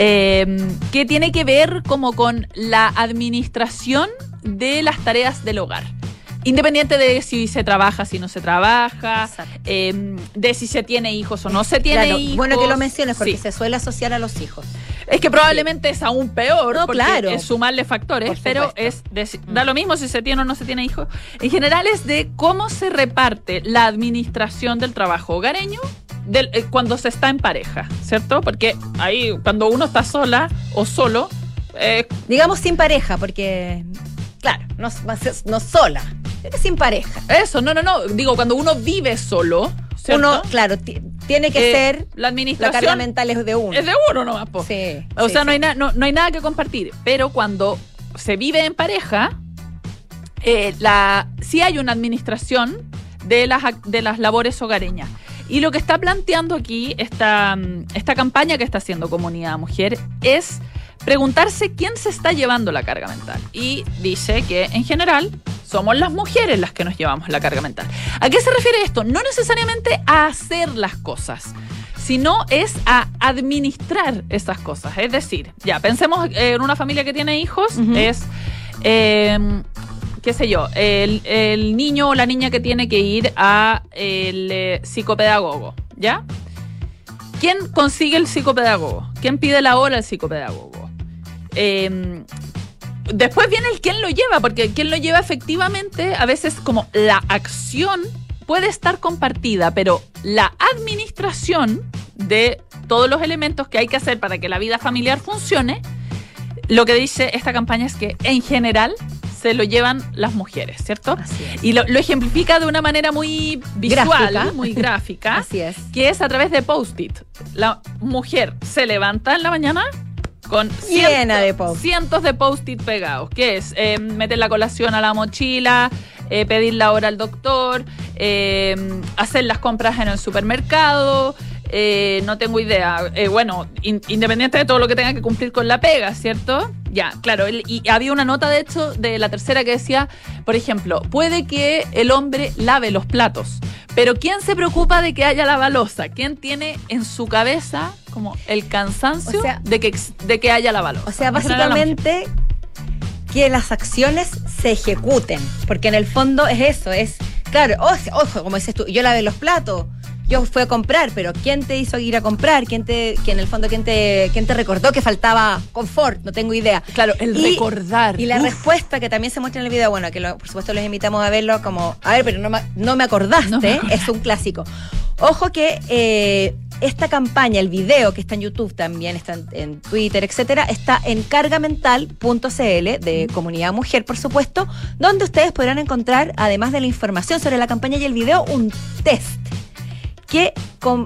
Speaker 3: Eh, que tiene que ver como con la administración de las tareas del hogar. Independiente de si se trabaja, si no se trabaja, eh, de si se tiene hijos o no se tiene
Speaker 2: Claro,
Speaker 3: hijos.
Speaker 2: bueno que lo menciones porque
Speaker 3: Sí.
Speaker 2: se suele asociar a los hijos.
Speaker 3: Es que probablemente es aún peor,
Speaker 2: No,
Speaker 3: porque
Speaker 2: claro.
Speaker 3: es sumarle factores, pero es de- da lo mismo si se tiene o no se tiene hijos. En general es de cómo se reparte la administración del trabajo hogareño del- eh, cuando se está en pareja, ¿cierto? Porque ahí cuando uno está sola o solo, eh,
Speaker 2: Digamos sin pareja, porque, claro, no, no sola, pero sin pareja.
Speaker 3: eso, no, no, no, digo, cuando uno vive solo, ¿cierto?
Speaker 2: Uno, claro, ti- tiene que
Speaker 3: Eh,
Speaker 2: ser,
Speaker 3: la
Speaker 2: la carga
Speaker 3: administración
Speaker 2: mental es de uno.
Speaker 3: es de uno nomás, po.
Speaker 2: Sí,
Speaker 3: O
Speaker 2: sí,
Speaker 3: sea,
Speaker 2: sí.
Speaker 3: no, hay no, no hay nada que compartir. Pero cuando se vive en pareja, eh, la, sí hay una administración de las, de las labores hogareñas. Y lo que está planteando aquí esta, mm, esta campaña que está haciendo Comunidad Mujer es preguntarse quién se está llevando la carga mental. Y dice que en general somos las mujeres las que nos llevamos la carga mental. ¿A qué se refiere esto? No necesariamente a hacer las cosas, sino es a administrar esas cosas. Es decir, ya, pensemos eh, en una familia que tiene hijos, es, eh, qué sé yo, el, niño o la niña que tiene que ir a el eh, psicopedagogo, ¿ya? ¿Quién consigue el psicopedagogo? ¿Quién pide la hora al psicopedagogo? Eh, después viene el quién lo lleva, porque quién lo lleva efectivamente, a veces como la acción puede estar compartida, pero la administración de todos los elementos que hay que hacer para que la vida familiar funcione, lo que dice esta campaña es que en general se lo llevan las mujeres, ¿cierto?
Speaker 2: Así es.
Speaker 3: Y lo, lo ejemplifica de una manera muy visual,
Speaker 2: Gráfica.
Speaker 3: muy gráfica,
Speaker 2: Así es.
Speaker 3: que es a través de post-it. La mujer se levanta en la mañana con
Speaker 2: Llena
Speaker 3: cientos-
Speaker 2: de post-it.
Speaker 3: cientos de post-it pegados, que es eh, meter la colación a la mochila, eh, pedir la hora al doctor, eh, hacer las compras en el supermercado, eh, no tengo idea. Eh, bueno, in- independiente de todo lo que tenga que cumplir con la pega, ¿cierto? Ya, claro. el- y había una nota, de hecho, de la tercera que decía, por ejemplo, puede que el hombre lave los platos, pero ¿quién se preocupa de que haya la balosa? ¿Quién tiene en su cabeza como el cansancio
Speaker 2: O sea-
Speaker 3: de, que, de que haya la balosa?
Speaker 2: O sea, básicamente que las acciones se ejecuten, porque en el fondo es eso, es, claro, ojo, ojo, como dices tú, yo lavé los platos, yo fui a comprar, pero ¿quién te hizo ir a comprar? ¿Quién te, que en el fondo, quién te, quién te recordó que faltaba confort? No tengo idea.
Speaker 3: Claro, el
Speaker 2: Y-
Speaker 3: recordar.
Speaker 2: Y la
Speaker 3: Uf.
Speaker 2: respuesta que también se muestra en el video, bueno, que lo- por supuesto les invitamos a verlo como, a ver, pero no me, no me acordaste,
Speaker 3: No me acordé.
Speaker 2: es un clásico. Ojo que eh, esta campaña, el video que está en YouTube también, está en, en Twitter, etcétera, está en cargamental.cl de Comunidad Mujer, por supuesto, donde ustedes podrán encontrar, además de la información sobre la campaña y el video, un test que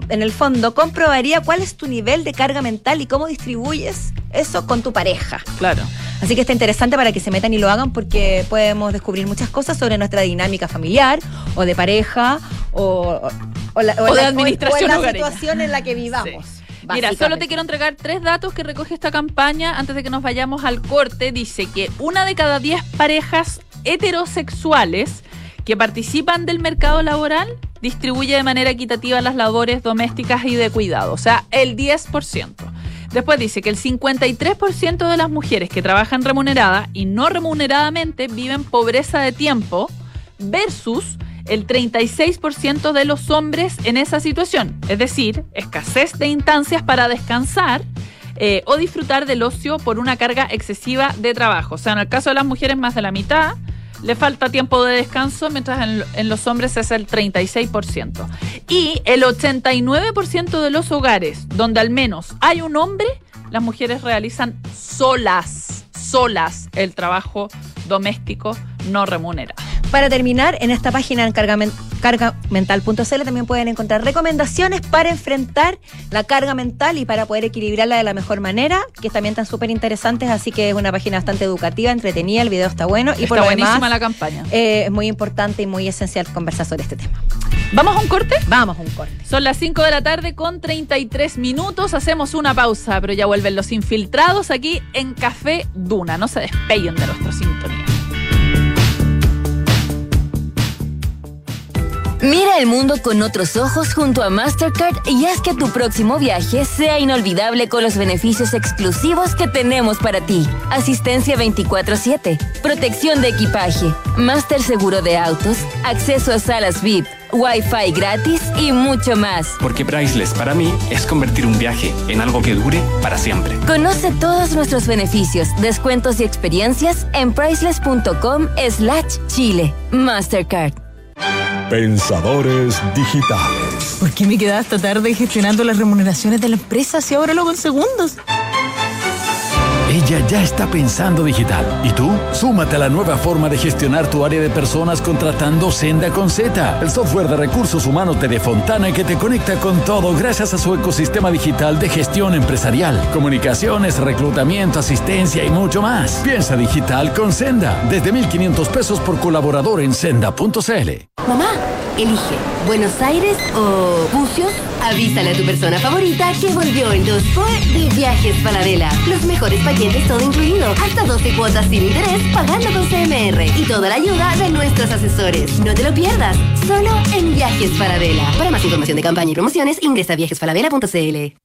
Speaker 2: en el fondo comprobaría cuál es tu nivel de carga mental y cómo distribuyes eso con tu pareja.
Speaker 3: Claro.
Speaker 2: Así que está interesante para que se metan y lo hagan porque podemos descubrir muchas cosas sobre nuestra dinámica familiar o de pareja o, o la,
Speaker 3: O de
Speaker 2: la-
Speaker 3: administración
Speaker 2: o la situación en la que vivamos.
Speaker 3: Sí. Mira, solo te quiero entregar tres datos que recoge esta campaña antes de que nos vayamos al corte. Dice que una de cada diez parejas heterosexuales que participan del mercado laboral distribuye de manera equitativa las labores domésticas y de cuidado, o sea, el 10%. Después dice que el 53% de las mujeres que trabajan remunerada y no remuneradamente viven pobreza de tiempo versus el 36% de los hombres en esa situación, es decir, escasez de instancias para descansar eh, o disfrutar del ocio por una carga excesiva de trabajo. O sea, en el caso de las mujeres más de la mitad le falta tiempo de descanso, mientras en, en los hombres es el 36%. Y el 89% de los hogares donde al menos hay un hombre, las mujeres realizan solas, solas el trabajo doméstico no remunerado.
Speaker 2: Para terminar, en esta página en cargamen- cargamental.cl también pueden encontrar recomendaciones para enfrentar la carga mental y para poder equilibrarla de la mejor manera, que también están súper interesantes, así que es una página bastante educativa, entretenida, el video está bueno y
Speaker 3: Está
Speaker 2: por lo
Speaker 3: buenísima
Speaker 2: demás
Speaker 3: la campaña.
Speaker 2: eh, es muy importante y muy esencial conversar sobre este tema.
Speaker 3: ¿Vamos a un corte?
Speaker 2: Vamos a un corte.
Speaker 3: Son las 5 de la tarde con 33 minutos. Hacemos una pausa, pero ya vuelven los infiltrados aquí en Café Duna. No se despeguen de nuestra sintonía.
Speaker 4: Mira el mundo con otros ojos junto a Mastercard y haz que tu próximo viaje sea inolvidable con los beneficios exclusivos que tenemos para ti. Asistencia 24/7, protección de equipaje, Master Seguro de Autos, acceso a salas VIP, Wi-Fi gratis y mucho más.
Speaker 5: Porque Priceless para mí es convertir un viaje en algo que dure para siempre.
Speaker 4: Conoce todos nuestros beneficios, descuentos y experiencias en priceless.com slash Chile. Mastercard.
Speaker 6: Pensadores digitales.
Speaker 7: ¿Por qué me quedaba hasta tarde gestionando las remuneraciones de la empresa si ahora lo hago segundos?
Speaker 6: Ella ya está pensando digital. ¿Y tú? Súmate a la nueva forma de gestionar tu área de personas contratando Senda con Z, el software de recursos humanos de Fontana que te conecta con todo gracias a su ecosistema digital de gestión empresarial, comunicaciones, reclutamiento, asistencia y mucho más. Piensa digital con Senda, desde 1.500 pesos por colaborador en senda.cl.
Speaker 8: Mamá, elige Buenos Aires o Bucios. Avísale a tu persona favorita que volvió el 2 por de Viajes Paladela. Los mejores paquetes todo incluido. Hasta 12 cuotas sin interés pagando con CMR. Y toda la ayuda de nuestros asesores. No te lo pierdas. Solo en Viajes Paladela. Para más información de campaña y promociones, ingresa a viajespaladela.cl.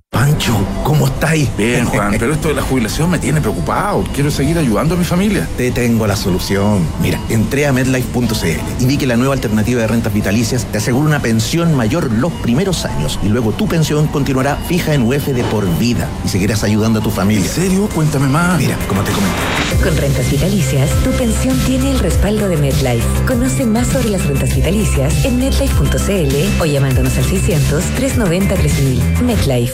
Speaker 9: Pancho, ¿cómo estáis? Bien, Juan, pero esto de la jubilación me tiene preocupado. Quiero seguir ayudando a mi familia. Te tengo la solución. Mira, entré a medlife.cl y vi que la nueva alternativa de rentas vitalicias te asegura una pensión mayor los primeros años y luego tu pensión continuará fija en UF de por vida y seguirás ayudando a tu familia. ¿En serio? Cuéntame más. Mira, como te comenté.
Speaker 10: Con rentas vitalicias, tu pensión tiene el respaldo de MedLife. Conoce más sobre las rentas vitalicias en medlife.cl o llamándonos al 600-390-3000. MedLife,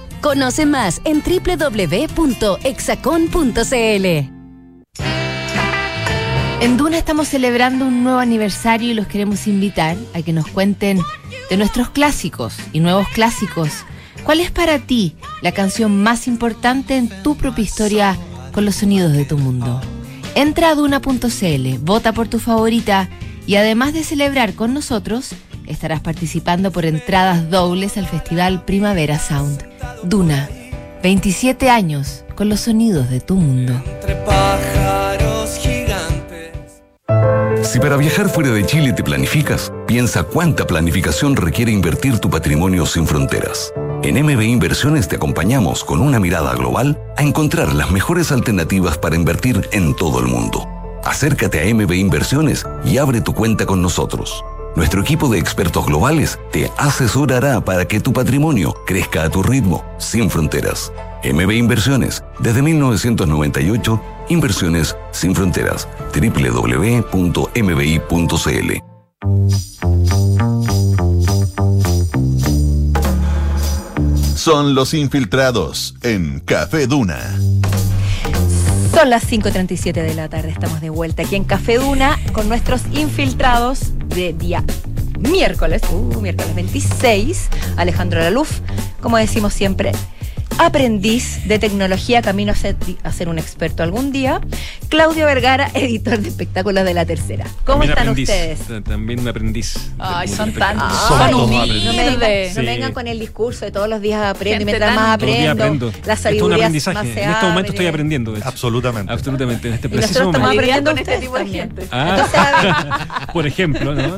Speaker 11: Conoce más en www.exacon.cl.
Speaker 2: En Duna estamos celebrando un nuevo aniversario y los queremos invitar a que nos cuenten de nuestros clásicos y nuevos clásicos. ¿Cuál es para ti la canción más importante en tu propia historia con los sonidos de tu mundo? Entra a duna.cl, vota por tu favorita y además de celebrar con nosotros, estarás participando por entradas dobles al Festival Primavera Sound. Duna, 27 años con los sonidos de tu mundo.
Speaker 12: pájaros gigantes.
Speaker 13: Si para viajar fuera de Chile te planificas, piensa cuánta planificación requiere invertir tu patrimonio sin fronteras. En MB Inversiones te acompañamos con una mirada global a encontrar las mejores alternativas para invertir en todo el mundo. Acércate a MB Inversiones y abre tu cuenta con nosotros. Nuestro equipo de expertos globales te asesorará para que tu patrimonio crezca a tu ritmo, sin fronteras. MB Inversiones, desde 1998, Inversiones sin fronteras. www.mbi.cl.
Speaker 1: Son los infiltrados en Café Duna.
Speaker 2: Son las 5.37 de la tarde, estamos de vuelta aquí en Café Duna con nuestros infiltrados de día miércoles, uh, miércoles 26, Alejandro Laluf, como decimos siempre, aprendiz de tecnología, camino a ser, a ser un experto algún día, Claudio Vergara, editor de espectáculos de La Tercera. ¿Cómo
Speaker 14: También
Speaker 2: están
Speaker 14: aprendiz,
Speaker 2: ustedes?
Speaker 14: También un aprendiz.
Speaker 3: Ay, son tan- humildes.
Speaker 2: No me, vengan, no
Speaker 14: Sí.
Speaker 2: me vengan con el discurso de todos los días aprendo
Speaker 3: Gente
Speaker 2: y mientras más aprendo,
Speaker 14: aprendo.
Speaker 2: la
Speaker 14: Esto es un
Speaker 2: sabiduría
Speaker 14: aprendizaje.
Speaker 2: más se
Speaker 14: En este momento estoy aprendiendo.
Speaker 15: Absolutamente.
Speaker 14: Absolutamente, en este
Speaker 2: Y nosotros
Speaker 14: preciso
Speaker 2: estamos
Speaker 14: momento.
Speaker 2: aprendiendo
Speaker 3: con este tipo de gente.
Speaker 14: Ah.
Speaker 2: Entonces, a ver,
Speaker 14: Por ejemplo, ¿no?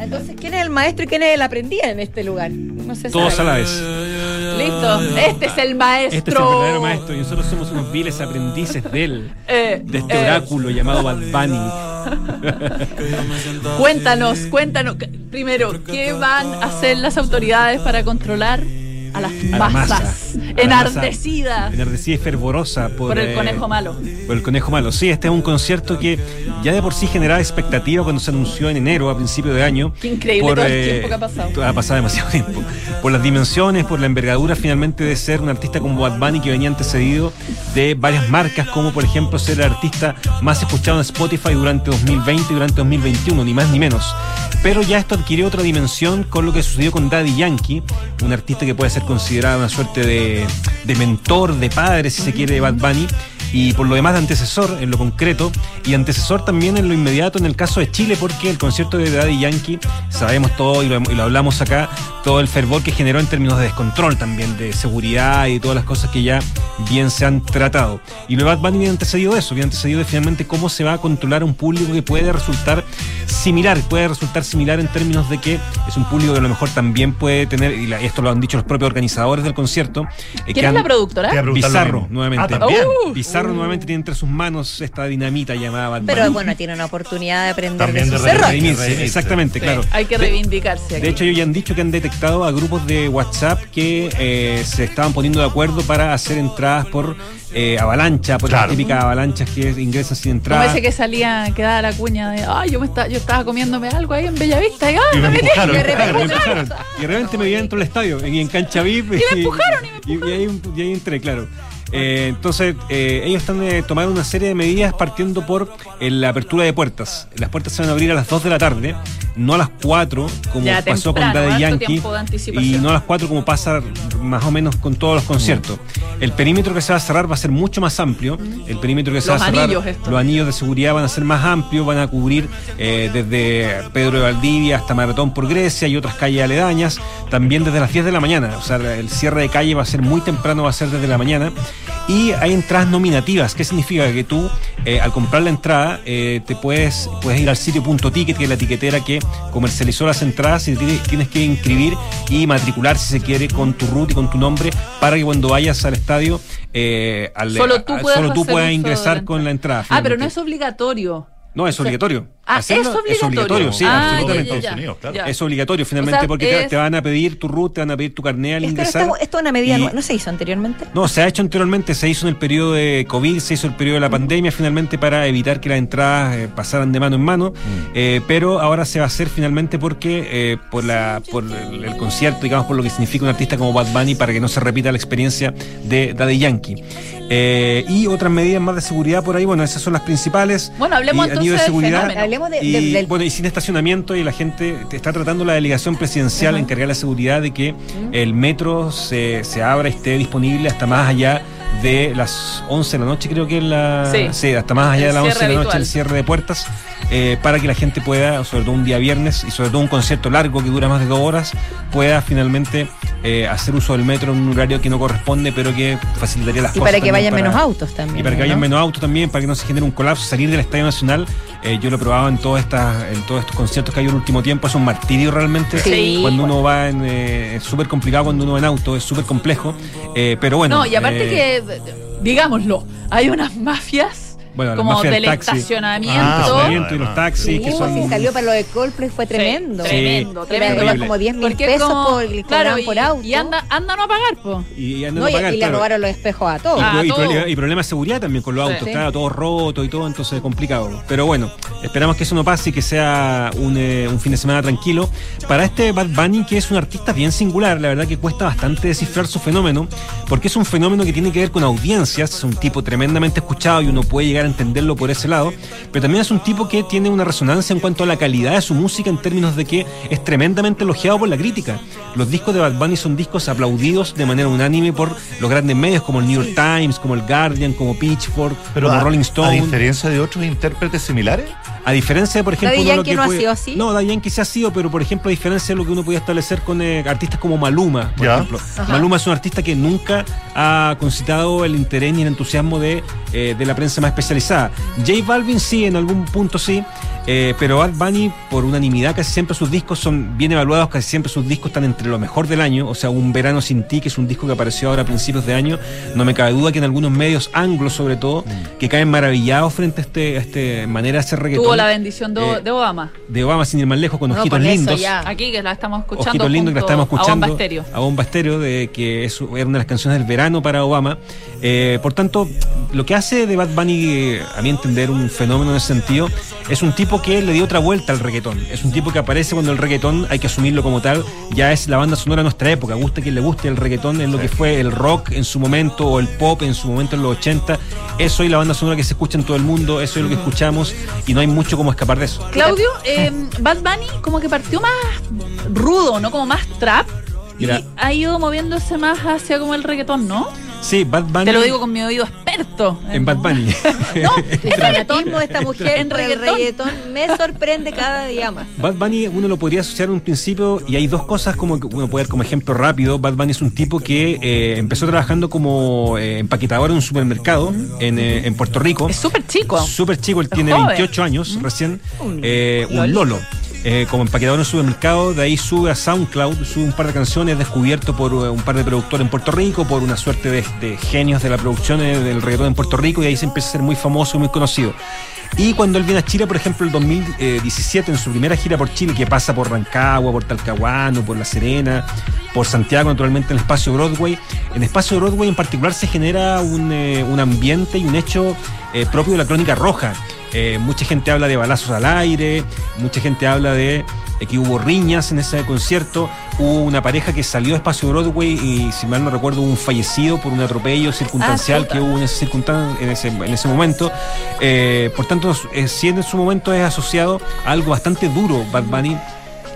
Speaker 2: entonces, ¿quién es el maestro y quién es el aprendiz en este lugar? No se
Speaker 14: Todos a la vez.
Speaker 3: Listo, este es el maestro.
Speaker 14: Este es el verdadero maestro y nosotros somos unos viles aprendices de él.
Speaker 3: Eh,
Speaker 14: De este
Speaker 3: eh,
Speaker 14: oráculo llamado Bad Bunny.
Speaker 3: Cuéntanos, cuéntanos. Primero, ¿qué van a hacer las autoridades para controlar a las
Speaker 14: A
Speaker 3: masas
Speaker 14: A la masa
Speaker 3: enardecidas
Speaker 14: Enardecida y fervorosa por,
Speaker 3: por el
Speaker 14: eh,
Speaker 3: conejo malo?
Speaker 14: Por el conejo malo. Sí, este es un concierto que ya de por sí generaba expectativa cuando se anunció en enero, a principio de año.
Speaker 3: Qué increíble todo el tiempo que ha pasado.
Speaker 14: Ha pasado demasiado tiempo. Por las dimensiones, por la envergadura finalmente de ser un artista como Bad Bunny que venía antecedido de varias marcas, como por ejemplo ser el artista más escuchado en Spotify durante 2020 y durante 2021, ni más ni menos. Pero ya esto adquirió otra dimensión con lo que sucedió con Daddy Yankee, un artista que puede ser considerado una suerte de, de mentor, de padre, si se quiere, de Bad Bunny. Y por lo demás de antecesor en lo concreto y antecesor también en lo inmediato en el caso de Chile porque el concierto de Daddy Yankee, sabemos todo y lo, y lo hablamos acá, todo el fervor que generó en términos de descontrol también, de seguridad y todas las cosas que ya bien se han tratado. Y lo de Bad Bunny viene antecedido de eso, viene antecedido de finalmente cómo se va a controlar un público que puede resultar similar, puede resultar similar en términos de que es un público que a lo mejor también puede tener, y la- esto lo han dicho los propios organizadores del concierto, eh,
Speaker 3: ¿Quién
Speaker 14: que
Speaker 3: es
Speaker 14: han-
Speaker 3: la productora?
Speaker 14: Bizarro, nuevamente.
Speaker 15: Ah, también.
Speaker 3: Uh.
Speaker 14: Bizarro nuevamente tiene entre sus manos esta dinamita llamada Bad
Speaker 2: Pero bueno, tiene una oportunidad de aprender
Speaker 15: También
Speaker 2: de sus errores.
Speaker 14: Exactamente,
Speaker 15: Sí.
Speaker 14: claro.
Speaker 3: Hay que
Speaker 14: De-
Speaker 3: reivindicarse aquí.
Speaker 14: De hecho, ellos ya han dicho que han detectado a grupos de WhatsApp que eh, se estaban poniendo de acuerdo para hacer entradas por eh, avalancha, por
Speaker 15: Claro.
Speaker 14: las típicas avalanchas que ingresan sin
Speaker 3: como
Speaker 14: entrada.
Speaker 3: ese que salía, que daba la cuña de, ay, yo, me estaba, yo estaba comiéndome algo ahí en Bellavista y, ay,
Speaker 15: Y me
Speaker 3: me metí".
Speaker 15: empujaron,
Speaker 3: Y de
Speaker 15: claro,
Speaker 3: repente
Speaker 14: me
Speaker 3: me
Speaker 14: empujaron.
Speaker 3: empujaron.
Speaker 14: Y de repente me vi dentro del estadio, y en cancha VIP.
Speaker 3: Y me empujaron, y me
Speaker 14: y, y ahí, y ahí entré, claro. Eh, entonces, eh, ellos están eh, tomando una serie de medidas partiendo por eh, la apertura de puertas. Las puertas se van a abrir a las 2 de la tarde, no a las 4, como
Speaker 3: Ya,
Speaker 14: pasó
Speaker 3: temprano,
Speaker 14: con Daddy Yankee, y no a las 4 como pasa más o menos con todos los conciertos. El perímetro que se va a cerrar va a ser mucho más amplio. El perímetro que se
Speaker 3: Los
Speaker 14: va a cerrar,
Speaker 3: anillos
Speaker 14: los anillos de seguridad van a ser más amplios, van a cubrir eh, desde Pedro de Valdivia hasta Maratón por Grecia y otras calles aledañas, también desde las 10 de la mañana. O sea, el cierre de calle va a ser muy temprano, va a ser desde la mañana. Y hay entradas nominativas. ¿Qué significa? Que tú, eh, al comprar la entrada, eh, te puedes, puedes ir al sitio punto ticket, que es la etiquetera que comercializó las entradas, y tienes, que inscribir y matricular, si se quiere, con tu root y con tu nombre, para que cuando vayas al estadio, eh, al-
Speaker 3: Solo tú
Speaker 14: a- solo tú puedas ingresar
Speaker 3: la
Speaker 14: con la entrada.
Speaker 3: Ah, pero no es obligatorio.
Speaker 14: No, es
Speaker 3: O sea,
Speaker 14: obligatorio.
Speaker 3: Ah,
Speaker 14: Hacerlo
Speaker 3: es obligatorio.
Speaker 14: sí,
Speaker 3: Ah,
Speaker 14: absolutamente.
Speaker 3: ya, ya, ya. Ya.
Speaker 14: Es obligatorio finalmente
Speaker 3: O sea,
Speaker 14: porque te-
Speaker 3: es-
Speaker 14: te, van a pedir tu root, te van a pedir tu carnet al ingresar.
Speaker 2: esto- esto es una medida,
Speaker 14: y-
Speaker 2: ¿no se hizo anteriormente?
Speaker 14: no, se ha hecho anteriormente, se hizo en el periodo de COVID, se hizo el periodo de la pandemia finalmente para evitar que las entradas eh, pasaran de mano en mano, eh, pero ahora se va a hacer finalmente porque eh, por la por el, el concierto, digamos, por lo que significa un artista como Bad Bunny para que no se repita la experiencia de Daddy Yankee. Eh, y otras medidas más de seguridad por ahí, bueno, esas son las principales.
Speaker 3: Bueno, hablemos
Speaker 14: Y a
Speaker 3: entonces
Speaker 14: nivel de seguridad.
Speaker 2: Hablemos de-
Speaker 14: y,
Speaker 2: de- del-
Speaker 14: bueno, y sin estacionamiento y la gente te está tratando la delegación presidencial encargada de la seguridad de que el metro se, se abra y esté disponible hasta más allá de las 11 de la noche creo que es la
Speaker 3: Sí.
Speaker 14: hasta más allá
Speaker 3: El
Speaker 14: de las 11 de la noche
Speaker 3: habitual.
Speaker 14: el cierre de puertas eh, para que la gente pueda sobre todo un día viernes y sobre todo un concierto largo que dura más de dos horas pueda finalmente eh, hacer uso del metro en un horario que no corresponde pero que facilitaría las
Speaker 2: Y
Speaker 14: cosas
Speaker 2: para que vayan menos autos también.
Speaker 14: y para que
Speaker 2: ¿no?
Speaker 14: vayan menos autos también, para que no se genere un colapso, salir del Estadio Nacional. eh, yo lo he probado en todas estas, en todos estos conciertos que hay en el último tiempo, es un martirio realmente.
Speaker 3: Sí.
Speaker 14: Cuando uno va en, eh, es súper complicado cuando uno va en auto, es súper complejo. eh, pero bueno.
Speaker 3: no, y aparte
Speaker 14: eh,
Speaker 3: que, digámoslo, hay unas mafias
Speaker 14: bueno, la
Speaker 3: como
Speaker 14: mafia
Speaker 3: del
Speaker 14: taxi.
Speaker 3: estacionamiento.
Speaker 14: Ah, estacionamiento y los taxis, que
Speaker 2: Uh,
Speaker 14: son.
Speaker 2: si salió para lo de Coldplay fue tremendo.
Speaker 14: Sí,
Speaker 3: tremendo,
Speaker 2: Que
Speaker 3: tremendo.
Speaker 2: como 10 mil pesos
Speaker 3: como-
Speaker 2: por,
Speaker 3: claro, y,
Speaker 2: por auto.
Speaker 3: y anda, andan a pagar, po.
Speaker 14: Y, andan
Speaker 2: No,
Speaker 14: a
Speaker 2: y,
Speaker 14: pagar,
Speaker 2: y le
Speaker 14: claro.
Speaker 2: robaron los espejos a
Speaker 14: Y,
Speaker 2: todos.
Speaker 3: Ah,
Speaker 14: y
Speaker 3: todo.
Speaker 14: problema- y problemas de seguridad también con los
Speaker 3: Sí.
Speaker 14: autos, está todo roto y todo, entonces es complicado. Pero bueno, esperamos que eso no pase y que sea un, eh, un fin de semana tranquilo. Para este Bad Bunny, que es un artista bien singular, la verdad que cuesta bastante descifrar su fenómeno, porque es un fenómeno que tiene que ver con audiencias, es un tipo tremendamente escuchado y uno puede llegar a entenderlo por ese lado, pero también es un tipo que tiene una resonancia en cuanto a la calidad de su música en términos de que es tremendamente elogiado por la crítica. Los discos de Bad Bunny son discos aplaudidos de manera unánime por los grandes medios como el New York Times, como el Guardian, como Pitchfork,
Speaker 15: Pero
Speaker 14: como
Speaker 15: a,
Speaker 14: Rolling
Speaker 15: a
Speaker 14: Stone.
Speaker 15: diferencia de otros intérpretes similares.
Speaker 14: A diferencia de, por ejemplo,
Speaker 2: ¿Daddy Yankee
Speaker 14: que
Speaker 2: no ha
Speaker 14: puede-
Speaker 2: sido así?
Speaker 14: No, Daddy Yankee sí ha sido, pero por ejemplo, a diferencia de lo que uno podía establecer con eh, artistas como Maluma, por
Speaker 15: Ya.
Speaker 14: ejemplo.
Speaker 2: Ajá.
Speaker 14: Maluma es un artista que nunca ha concitado el interés ni el entusiasmo de, eh, de la prensa más especializada. J Balvin sí, en algún punto sí, eh, pero Bad Bunny, por unanimidad, casi siempre sus discos son bien evaluados, casi siempre sus discos están entre lo mejor del año. O sea, Un Verano Sin Ti, que es un disco que apareció ahora a principios de año, no me cabe duda que en algunos medios anglos, sobre todo, que caen maravillados frente a este, a este manera de hacer reggaetón.
Speaker 3: Tuvo la bendición de,
Speaker 14: Eh,
Speaker 3: de Obama.
Speaker 14: de Obama sin ir más lejos con
Speaker 3: No,
Speaker 14: ojitos
Speaker 3: con
Speaker 14: lindos.
Speaker 3: ya. Aquí que la estamos escuchando.
Speaker 14: Ojitos lindos que la estamos
Speaker 3: A
Speaker 14: escuchando.
Speaker 3: Bomba Estéreo.
Speaker 14: A Bomba Estéreo, de que es, era una de las canciones del verano para Obama. Eh, por tanto, lo que hace de Bad Bunny, eh, a mi entender, un fenómeno en ese sentido, es un tipo que le dio otra vuelta al reggaetón. Es un tipo que aparece cuando el reggaetón, hay que asumirlo como tal, ya es la banda sonora de nuestra época. Gusta quien le guste el reggaetón, es lo que fue el rock en su momento o el pop en su momento en los 80. Eso es la banda sonora que se escucha en todo el mundo, eso es lo que escuchamos y no hay mucho como escapar de eso.
Speaker 3: Claudio, eh, Bad Bunny como que partió más rudo, ¿no? Como más trap.
Speaker 14: Mira.
Speaker 3: Y ha ido moviéndose más hacia como el reggaetón, ¿no?
Speaker 14: Sí, Bad Bunny.
Speaker 3: Te lo digo con mi oído experto.
Speaker 14: En Bad Bunny.
Speaker 2: El fanatismo de esta mujer
Speaker 3: En reggaetón.
Speaker 2: reggaetón me sorprende cada día más.
Speaker 14: Bad Bunny uno lo podría asociar en un principio y hay dos cosas como que uno puede dar como ejemplo rápido. Bad Bunny es un tipo que eh, empezó trabajando como eh, empaquetador en un supermercado en, eh, en Puerto Rico. Es
Speaker 3: súper chico.
Speaker 14: Súper chico, él
Speaker 3: Es
Speaker 14: tiene
Speaker 3: joven.
Speaker 14: 28 años recién. eh, un lolo. Eh, como empaquetador en un supermercado, de ahí sube a SoundCloud, sube un par de canciones descubierto por eh, un par de productores en Puerto Rico, por una suerte de, genios de la producción eh, del reggaetón en Puerto Rico, y ahí se empieza a ser muy famoso y muy conocido. Y cuando él viene a Chile, por ejemplo, el 2017, en su primera gira por Chile, que pasa por Rancagua, por Talcahuano, por La Serena, por Santiago, naturalmente en el espacio Broadway, en el espacio Broadway en particular se genera un, ambiente y un hecho propio de la crónica roja. Eh, mucha gente habla de balazos al aire, mucha gente habla de eh, que hubo riñas en ese concierto, hubo una pareja que salió de Espacio Broadway y si mal no recuerdo hubo un fallecido por un atropello circunstancial
Speaker 2: Ah,
Speaker 14: que hubo en ese, circunstan- en ese, en ese momento. Eh, por tanto, eh, sí en su momento es asociado a algo bastante duro, Bad Bunny.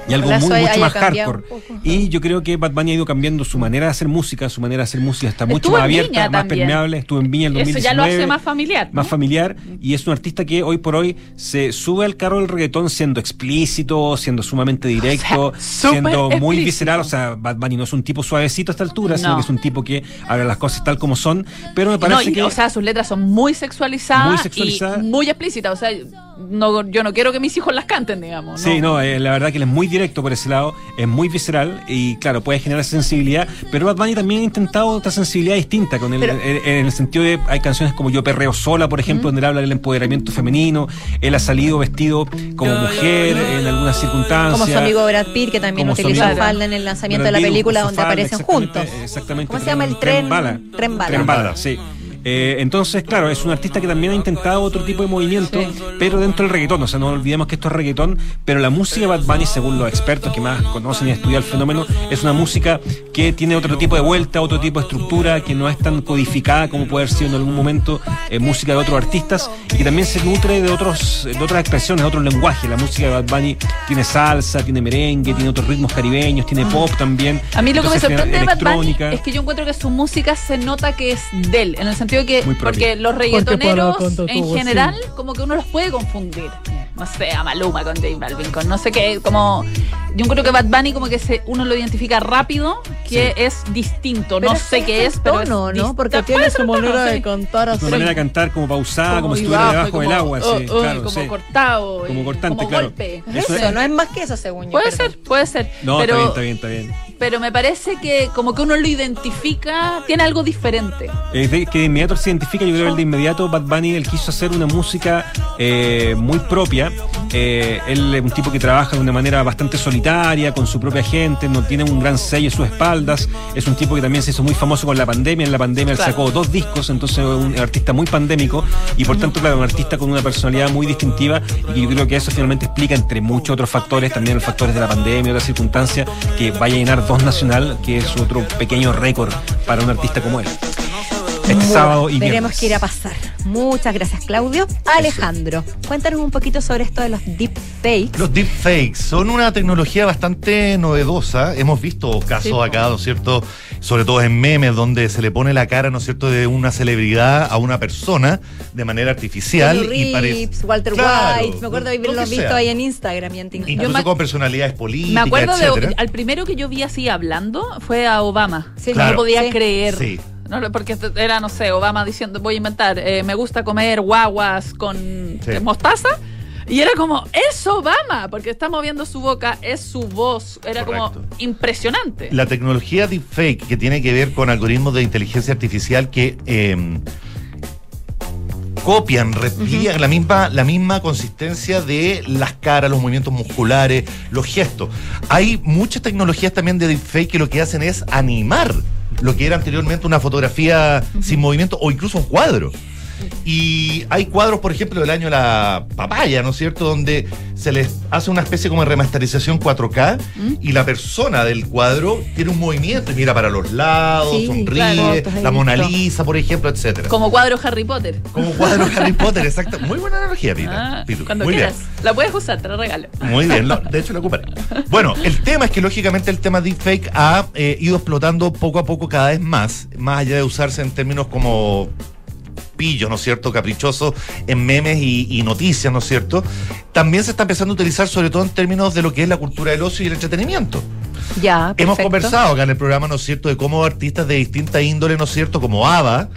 Speaker 14: Y algo muy,
Speaker 2: eso
Speaker 14: mucho más hardcore. Y yo creo que Bad Bunny ha ido cambiando su manera de hacer música, su manera de hacer música está mucho
Speaker 3: Estuvo
Speaker 14: más abierta, más
Speaker 3: también.
Speaker 14: permeable. Estuvo en Viña en
Speaker 3: Eso
Speaker 14: 2019
Speaker 3: ya lo hace más familiar.
Speaker 14: más familiar y es un artista que hoy por hoy se sube al carro del reggaetón siendo explícito, siendo sumamente directo, siendo muy
Speaker 3: explícito.
Speaker 14: visceral. O sea, Bad Bunny no es un tipo suavecito a esta altura, sino
Speaker 3: No.
Speaker 14: que es un tipo que habla las cosas tal como son. Pero me
Speaker 3: No,
Speaker 14: parece
Speaker 3: y,
Speaker 14: que.
Speaker 3: o sea, sus letras son muy sexualizadas,
Speaker 14: Muy sexualizadas.
Speaker 3: y muy explícitas. O sea, no, yo no quiero que mis hijos las canten, digamos.
Speaker 14: Sí, no, eh, la verdad que él es muy directo por ese lado, es muy visceral y claro, puede generar esa sensibilidad, pero Bad Bunny también ha intentado otra sensibilidad distinta con él,
Speaker 2: Pero-
Speaker 14: en, en el sentido de, hay canciones como Yo Perreo Sola, por ejemplo, donde él habla del empoderamiento femenino, él ha salido vestido como mujer en algunas circunstancias.
Speaker 2: Como su amigo Brad Pitt, que también utilizó
Speaker 14: amigo
Speaker 2: falda en el lanzamiento de la película donde
Speaker 14: falda,
Speaker 2: aparecen
Speaker 14: exactamente,
Speaker 2: juntos.
Speaker 14: Exactamente.
Speaker 2: ¿Cómo se llama el tren?
Speaker 14: bala.
Speaker 2: Tren bala.
Speaker 14: Tren bala, sí. Eh, entonces, claro, es un artista que también ha intentado otro tipo de movimiento, pero dentro del reggaetón. O sea, no olvidemos que esto es reggaetón, pero la música de Bad Bunny, según los expertos que más conocen y estudian el fenómeno, es una música que tiene otro tipo de vuelta, otro tipo de estructura, que no es tan codificada como puede haber sido en algún momento eh, música de otros artistas y que también se nutre de otros de otras expresiones, de otros lenguajes. La música de Bad Bunny tiene salsa, tiene merengue, tiene otros ritmos caribeños, tiene pop también.
Speaker 3: A mí lo que me
Speaker 14: Entonces,
Speaker 3: sorprende de Bad Bunny es que yo encuentro que su música se nota que es de él, en el sentido que,
Speaker 14: Muy propia.
Speaker 3: porque los
Speaker 14: Porque
Speaker 3: reggaetoneros
Speaker 14: tanto
Speaker 3: en general, como que uno los puede confundir. No sé, a Maluma con J Balvin, con no sé qué, como. Yo encuentro que Bad Bunny, como que se, uno lo identifica rápido, que es distinto.
Speaker 2: Pero
Speaker 3: no
Speaker 2: es
Speaker 3: sé
Speaker 2: que
Speaker 3: qué
Speaker 2: es
Speaker 3: es, pero.
Speaker 2: tono,
Speaker 3: es
Speaker 2: ¿no?
Speaker 3: dis-
Speaker 2: Porque tiene su
Speaker 3: el tono,
Speaker 2: manera
Speaker 3: sí.
Speaker 2: de cantar
Speaker 14: Su manera de cantar como pausada, como, si estuviera
Speaker 3: bajo,
Speaker 14: debajo del
Speaker 3: como,
Speaker 14: agua,
Speaker 3: oh,
Speaker 14: sí,
Speaker 3: oh,
Speaker 14: claro,
Speaker 3: como
Speaker 14: sí.
Speaker 3: cortado.
Speaker 14: Como cortante,
Speaker 3: como
Speaker 14: claro.
Speaker 3: golpe.
Speaker 14: Eso
Speaker 2: Eso, no es más que eso, según yo.
Speaker 3: Puede
Speaker 2: perdón.
Speaker 3: ser, puede ser.
Speaker 14: No,
Speaker 3: pero,
Speaker 14: está bien, está bien, está bien.
Speaker 3: pero me parece que como que uno lo identifica, tiene algo diferente.
Speaker 14: Eh, de- que de inmediato se identifica, yo creo que el de inmediato Bad Bunny él quiso hacer una música eh, muy propia. Eh, él es un tipo que trabaja de una manera bastante solitaria, con su propia gente, no tiene un gran sello a sus espaldas. Es un tipo que también se hizo muy famoso con la pandemia. En la pandemia él sacó dos discos, entonces es un artista muy pandémico y por tanto, claro, un artista con una personalidad muy distintiva y que yo creo que eso finalmente explica, entre muchos otros factores, también los factores de la pandemia, otras circunstancias, que vaya a llenar dos nacional, que es otro pequeño récord para un artista como él.
Speaker 2: Bueno,
Speaker 14: sábado y
Speaker 2: Veremos
Speaker 14: viernes.
Speaker 2: qué irá a pasar. Muchas gracias, Claudio. Alejandro, cuéntanos un poquito sobre esto de los deepfakes.
Speaker 15: Los deepfakes son una tecnología bastante novedosa. Hemos visto casos
Speaker 2: Sí,
Speaker 15: acá, ¿no es cierto? Sobre todo en memes, donde se le pone la cara, ¿no es cierto?, de una celebridad a una persona de manera artificial. Y parece.
Speaker 2: Walter
Speaker 15: Claro,
Speaker 2: White. Me acuerdo de
Speaker 15: lo
Speaker 2: haberlo visto
Speaker 15: sea.
Speaker 2: ahí en Instagram y en TikTok.
Speaker 15: Incluso con personalidades políticas.
Speaker 3: Me acuerdo
Speaker 15: etcétera.
Speaker 3: de al primero que yo vi así hablando fue a Obama.
Speaker 2: Sí,
Speaker 3: no
Speaker 15: Claro.
Speaker 3: lo podía
Speaker 2: Sí.
Speaker 3: creer.
Speaker 15: Sí.
Speaker 3: No, porque era, no sé, Obama diciendo, voy a inventar, eh, me gusta comer guaguas con
Speaker 15: Sí.
Speaker 3: eh, mostaza. Y era como, es Obama, porque está moviendo su boca, es su voz. Era como impresionante.
Speaker 15: La tecnología deepfake que tiene que ver con algoritmos de inteligencia artificial que eh, copian, replican la misma la misma consistencia de las caras, los movimientos musculares, los gestos. Hay muchas tecnologías también de deepfake que lo que hacen es animar lo que era anteriormente una fotografía sin movimiento o incluso un cuadro. Y hay cuadros, por ejemplo, del año La Papaya, ¿no es cierto?, donde se les hace una especie como de remasterización 4K y la persona del cuadro tiene un movimiento y mira para los lados,
Speaker 3: Sí,
Speaker 15: sonríe,
Speaker 3: claro,
Speaker 15: la Mona
Speaker 3: visto.
Speaker 15: Lisa, por ejemplo, etcétera.
Speaker 3: Como cuadro Harry Potter.
Speaker 15: Como cuadro Harry Potter, exacto. Muy buena analogía, Pita.
Speaker 3: Ah,
Speaker 15: Pitu.
Speaker 3: cuando
Speaker 15: Muy bien.
Speaker 3: quieras. La puedes usar, te la regalo.
Speaker 15: Muy bien, lo- de hecho lo ocuparé. Bueno, el tema es que lógicamente el tema deepfake ha eh, ido explotando poco a poco cada vez más, más allá de usarse en términos como pillo, ¿no es cierto?, caprichoso en memes y, y noticias, ¿no es cierto? También se está empezando a utilizar sobre todo en términos de lo que es la cultura del ocio y el entretenimiento.
Speaker 2: Ya,
Speaker 15: Hemos
Speaker 2: perfecto.
Speaker 15: conversado acá en el programa, ¿no es cierto?, de cómo artistas de distinta índole, ¿no es cierto?, como ABBA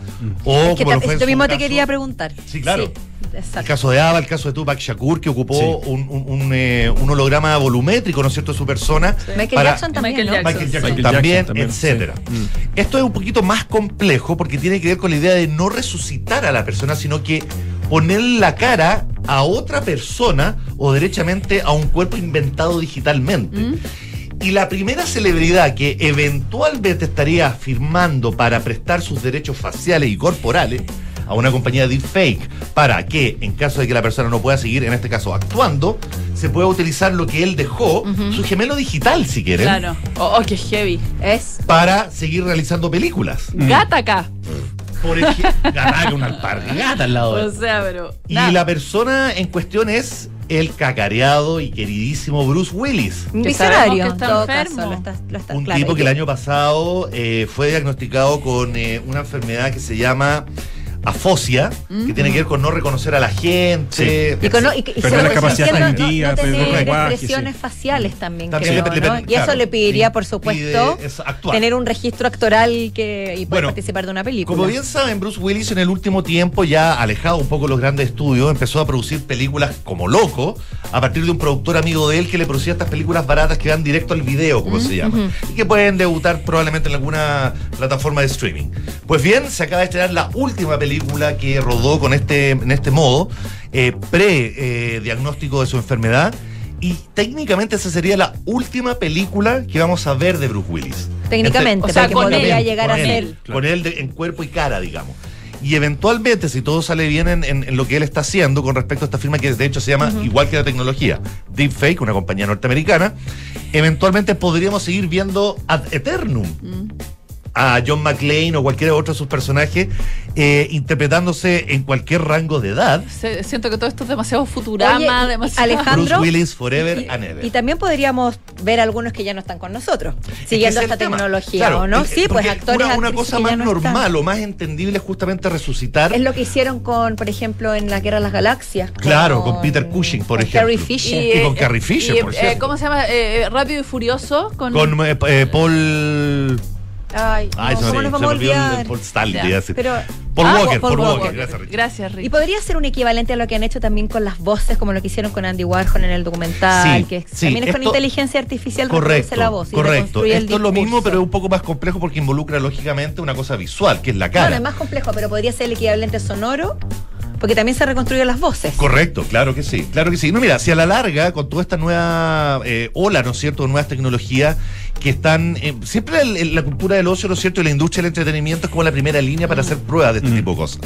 Speaker 15: o
Speaker 2: Es que
Speaker 15: como lo
Speaker 2: ta-
Speaker 15: fue en
Speaker 2: esto
Speaker 15: su
Speaker 2: mismo te
Speaker 15: caso-
Speaker 2: quería preguntar.
Speaker 15: Sí, claro. El
Speaker 2: exacto.
Speaker 15: caso de Ava, el caso de Tupac Shakur, que ocupó
Speaker 14: Sí.
Speaker 15: un, un- un, eh, un holograma volumétrico, ¿no es cierto?, de su persona.
Speaker 2: Michael
Speaker 15: para-
Speaker 2: Jackson también,
Speaker 3: Michael
Speaker 2: ¿no?
Speaker 3: Jackson.
Speaker 15: Michael Jackson
Speaker 14: Michael
Speaker 15: también,
Speaker 14: Jackson también,
Speaker 15: etcétera.
Speaker 14: sí. Mm.
Speaker 15: Esto es un poquito más complejo porque tiene que ver con la idea de no resucitar a la persona, sino que poner la cara a otra persona o derechamente a un cuerpo inventado digitalmente.
Speaker 3: Mm.
Speaker 15: Y la primera celebridad que eventualmente estaría firmando para prestar sus derechos faciales y corporales a una compañía de deepfake para que, en caso de que la persona no pueda seguir, en este caso actuando, se pueda utilizar lo que él dejó, su gemelo digital, si quieren,
Speaker 3: Claro. Oh, oh, qué heavy.
Speaker 2: Es.
Speaker 15: para seguir realizando películas.
Speaker 3: Gata acá.
Speaker 15: Por ejemplo, gata, una alpargata al lado de él.
Speaker 3: O sea, pero.
Speaker 15: Y
Speaker 3: nada.
Speaker 15: la persona en cuestión es el cacareado y queridísimo Bruce Willis.
Speaker 2: Un visionario,
Speaker 3: que
Speaker 2: en
Speaker 3: está
Speaker 2: todo
Speaker 3: enfermo.
Speaker 2: caso. Lo está, lo está-
Speaker 15: Un
Speaker 2: claro,
Speaker 15: tipo que el año pasado eh, fue diagnosticado con eh, una enfermedad que se llama afosia, que tiene que ver con no reconocer a la gente.
Speaker 2: Y, con- y- y
Speaker 14: Perder
Speaker 2: se-
Speaker 14: la capacidad
Speaker 2: no- no tener expresiones faciales también,
Speaker 15: También
Speaker 2: creo,
Speaker 15: le- le-
Speaker 2: ¿no? Y
Speaker 15: claro,
Speaker 2: eso le pediría, por supuesto,
Speaker 15: pide,
Speaker 2: tener un registro actoral que, y poder
Speaker 15: Bueno,
Speaker 2: participar de una película.
Speaker 15: Como bien saben, Bruce Willis en el último tiempo, ya alejado un poco de los grandes estudios, empezó a producir películas como loco, a partir de un productor amigo de él que le producía estas películas baratas que van directo al video, como se llama, y que pueden debutar probablemente en alguna plataforma de streaming. Pues bien, se acaba de estrenar la última película que rodó con este, en este modo, eh, pre-diagnóstico de su enfermedad. Y técnicamente esa sería la última película que vamos a ver de Bruce Willis.
Speaker 2: Técnicamente,
Speaker 3: O sea, con
Speaker 2: podría llegar
Speaker 15: con
Speaker 2: a
Speaker 15: él,
Speaker 2: ser.
Speaker 15: Con él de- en cuerpo y cara, digamos. Y eventualmente, si todo sale bien en, en- en lo que él está haciendo con respecto a esta firma que de hecho se llama, igual que la tecnología, Deepfake, una compañía norteamericana, eventualmente podríamos seguir viendo ad eternum a John McClane o cualquier otro de sus personajes eh, interpretándose en cualquier rango de edad.
Speaker 3: Se- siento que todo esto es demasiado Futurama,
Speaker 2: Oye, y-
Speaker 3: demasiado.
Speaker 2: Alejandro-
Speaker 15: Bruce Willis forever and ever.
Speaker 2: Y también podríamos ver algunos que ya no están con nosotros, siguiendo
Speaker 15: es
Speaker 2: esta tecnología,
Speaker 15: Claro,
Speaker 2: ¿o no?
Speaker 15: el-
Speaker 2: Sí, pues actores,
Speaker 15: Una, una
Speaker 2: actrices
Speaker 15: cosa más
Speaker 2: no
Speaker 15: normal o más entendible es justamente resucitar.
Speaker 2: Es lo que hicieron con, por ejemplo, en la Guerra de las Galaxias.
Speaker 15: Claro, con Peter Cushing, por
Speaker 2: con
Speaker 15: ejemplo.
Speaker 2: Carrie Fisher.
Speaker 15: Y, con
Speaker 3: eh,
Speaker 15: Carrie Fisher,
Speaker 3: y,
Speaker 15: por
Speaker 3: eh. ¿Cómo se llama? Eh, eh, Rápido y Furioso. Con,
Speaker 15: Con Paul.
Speaker 2: Ay,
Speaker 15: Ay,
Speaker 2: no, ¿cómo nos
Speaker 15: se
Speaker 2: vamos a olvidar?
Speaker 15: Stanley, decir.
Speaker 2: Pero,
Speaker 15: Paul
Speaker 2: Ah,
Speaker 15: Walker,
Speaker 2: Paul
Speaker 15: Paul
Speaker 2: Walker.
Speaker 15: Walker. Gracias, Richard.
Speaker 3: Gracias, Rick.
Speaker 2: Y podría ser un equivalente a lo que han hecho también con las voces, como lo que hicieron con Andy Warhol en el documental,
Speaker 15: Sí,
Speaker 2: que
Speaker 15: sí,
Speaker 2: también es con inteligencia artificial
Speaker 15: Correcto,
Speaker 2: la voz y
Speaker 15: correcto. Esto es lo mismo, pero es un poco más complejo porque involucra lógicamente una cosa visual, que es la cara.
Speaker 2: Bueno, es más complejo, pero podría ser el equivalente sonoro, porque también se reconstruyen las voces.
Speaker 15: Correcto, claro que sí, claro que sí. No, mira, si a la larga, con toda esta nueva eh, ola, ¿no es cierto?, de nuevas tecnologías que están. eh, siempre el- el- la cultura del ocio, ¿no es cierto?, y la industria del entretenimiento es como la primera línea para hacer pruebas de este tipo de cosas.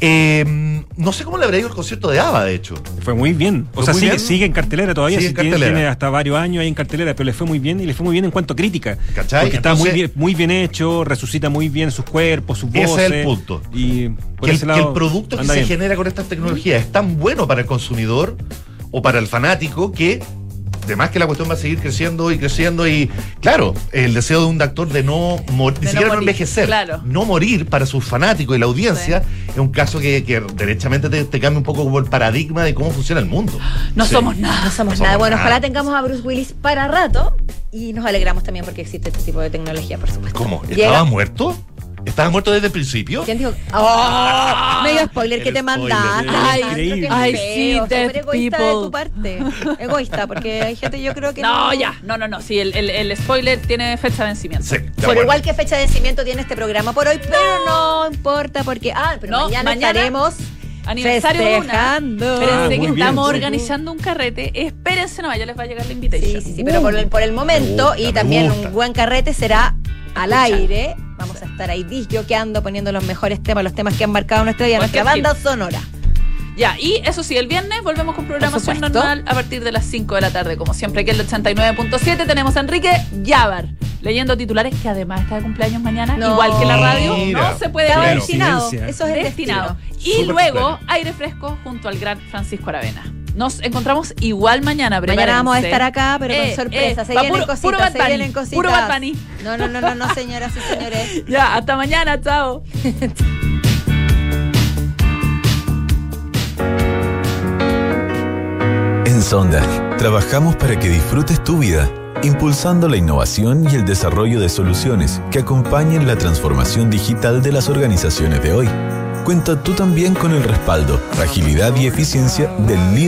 Speaker 15: Eh, no sé cómo le habrá ido el concierto de ABBA, de hecho.
Speaker 14: Fue muy bien. O
Speaker 15: ¿Fue
Speaker 14: sea, sigue,
Speaker 15: bien?
Speaker 14: sigue en cartelera todavía.
Speaker 15: Sigue
Speaker 14: sí,
Speaker 15: en cartelera.
Speaker 14: Tiene hasta varios años ahí en cartelera, pero le fue muy bien y le fue muy bien en cuanto a crítica.
Speaker 15: ¿Cachai?
Speaker 14: Porque está muy bien, muy bien hecho, resucita muy bien sus cuerpos, sus
Speaker 15: Ese es
Speaker 14: voces.
Speaker 15: el punto.
Speaker 14: Y
Speaker 15: que el, que producto que se genera con estas tecnologías es tan bueno para el consumidor o para el fanático que además que la cuestión va a seguir creciendo y creciendo y claro, el deseo de un actor de no morir, ni
Speaker 3: no
Speaker 15: siquiera no
Speaker 3: morir,
Speaker 15: envejecer,
Speaker 3: claro.
Speaker 15: no morir para sus fanáticos y la audiencia es un caso que, que derechamente te, te cambia un poco como el paradigma de cómo funciona el mundo.
Speaker 3: No
Speaker 15: Sí.
Speaker 3: somos nada.
Speaker 2: No somos
Speaker 15: No
Speaker 2: nada.
Speaker 15: somos
Speaker 2: Bueno,
Speaker 15: nada.
Speaker 2: ojalá tengamos a Bruce Willis para rato y nos alegramos también porque existe este tipo de tecnología, por supuesto.
Speaker 15: ¿Cómo?
Speaker 2: Llega-
Speaker 15: ¿Estaba muerto? ¿Estaba muerto desde el principio?
Speaker 2: ¿Quién dijo? ¡Oh! Medio spoiler que te mandaste.
Speaker 3: Ay, ay, sí,
Speaker 2: egoísta de
Speaker 3: people.
Speaker 2: tu parte. Egoísta, porque hay gente, yo creo que
Speaker 3: No,
Speaker 2: no.
Speaker 3: ya. No, no, no. Sí, el, el, el spoiler tiene fecha de vencimiento.
Speaker 15: Sí, de
Speaker 2: Por igual que fecha de vencimiento tiene este programa por hoy, pero no importa porque. Ah, pero
Speaker 3: No,
Speaker 2: mañana,
Speaker 3: mañana
Speaker 2: estaremos.
Speaker 3: Aniversario de una.
Speaker 2: Festejando.
Speaker 3: Espérense
Speaker 14: Ah,
Speaker 3: que
Speaker 14: bien,
Speaker 3: estamos
Speaker 14: sí.
Speaker 3: organizando un carrete. Espérense nomás, ya les va a llegar la invitation.
Speaker 2: Sí, sí, sí, pero por el, por el momento
Speaker 15: gusta,
Speaker 2: y también un buen carrete será al aire. Vamos a estar ahí disjoqueando, poniendo los mejores temas, los temas que han marcado nuestra vida, nuestra banda sonora.
Speaker 3: Ya, y eso sí, el viernes volvemos con programación normal a partir de las 5 de la tarde. Como siempre, aquí en el 89.7 tenemos a Enrique Yabar leyendo titulares que además está de cumpleaños mañana,
Speaker 2: No.
Speaker 3: igual que la radio.
Speaker 15: Mira.
Speaker 3: No se puede.
Speaker 15: Claro.
Speaker 2: destinado. Eso es el
Speaker 3: destinado.
Speaker 2: destino.
Speaker 3: Y luego aire fresco junto al gran Francisco Aravena. Nos encontramos igual mañana.
Speaker 2: Mañana vamos a estar acá, pero
Speaker 3: Eh,
Speaker 2: con sorpresa.
Speaker 3: eh,
Speaker 2: se vienen
Speaker 3: puro-
Speaker 2: cositas,
Speaker 3: puro Bad
Speaker 2: se vienen cositas.
Speaker 3: puro Bad Bunny.
Speaker 2: No, no, no, no, no, señoras y señores.
Speaker 3: Ya, hasta mañana, chao.
Speaker 16: En Sonda, trabajamos para que disfrutes tu vida, impulsando la innovación y el desarrollo de soluciones que acompañen la transformación digital de las organizaciones de hoy. Cuenta tú también con el respaldo, agilidad y eficiencia del líder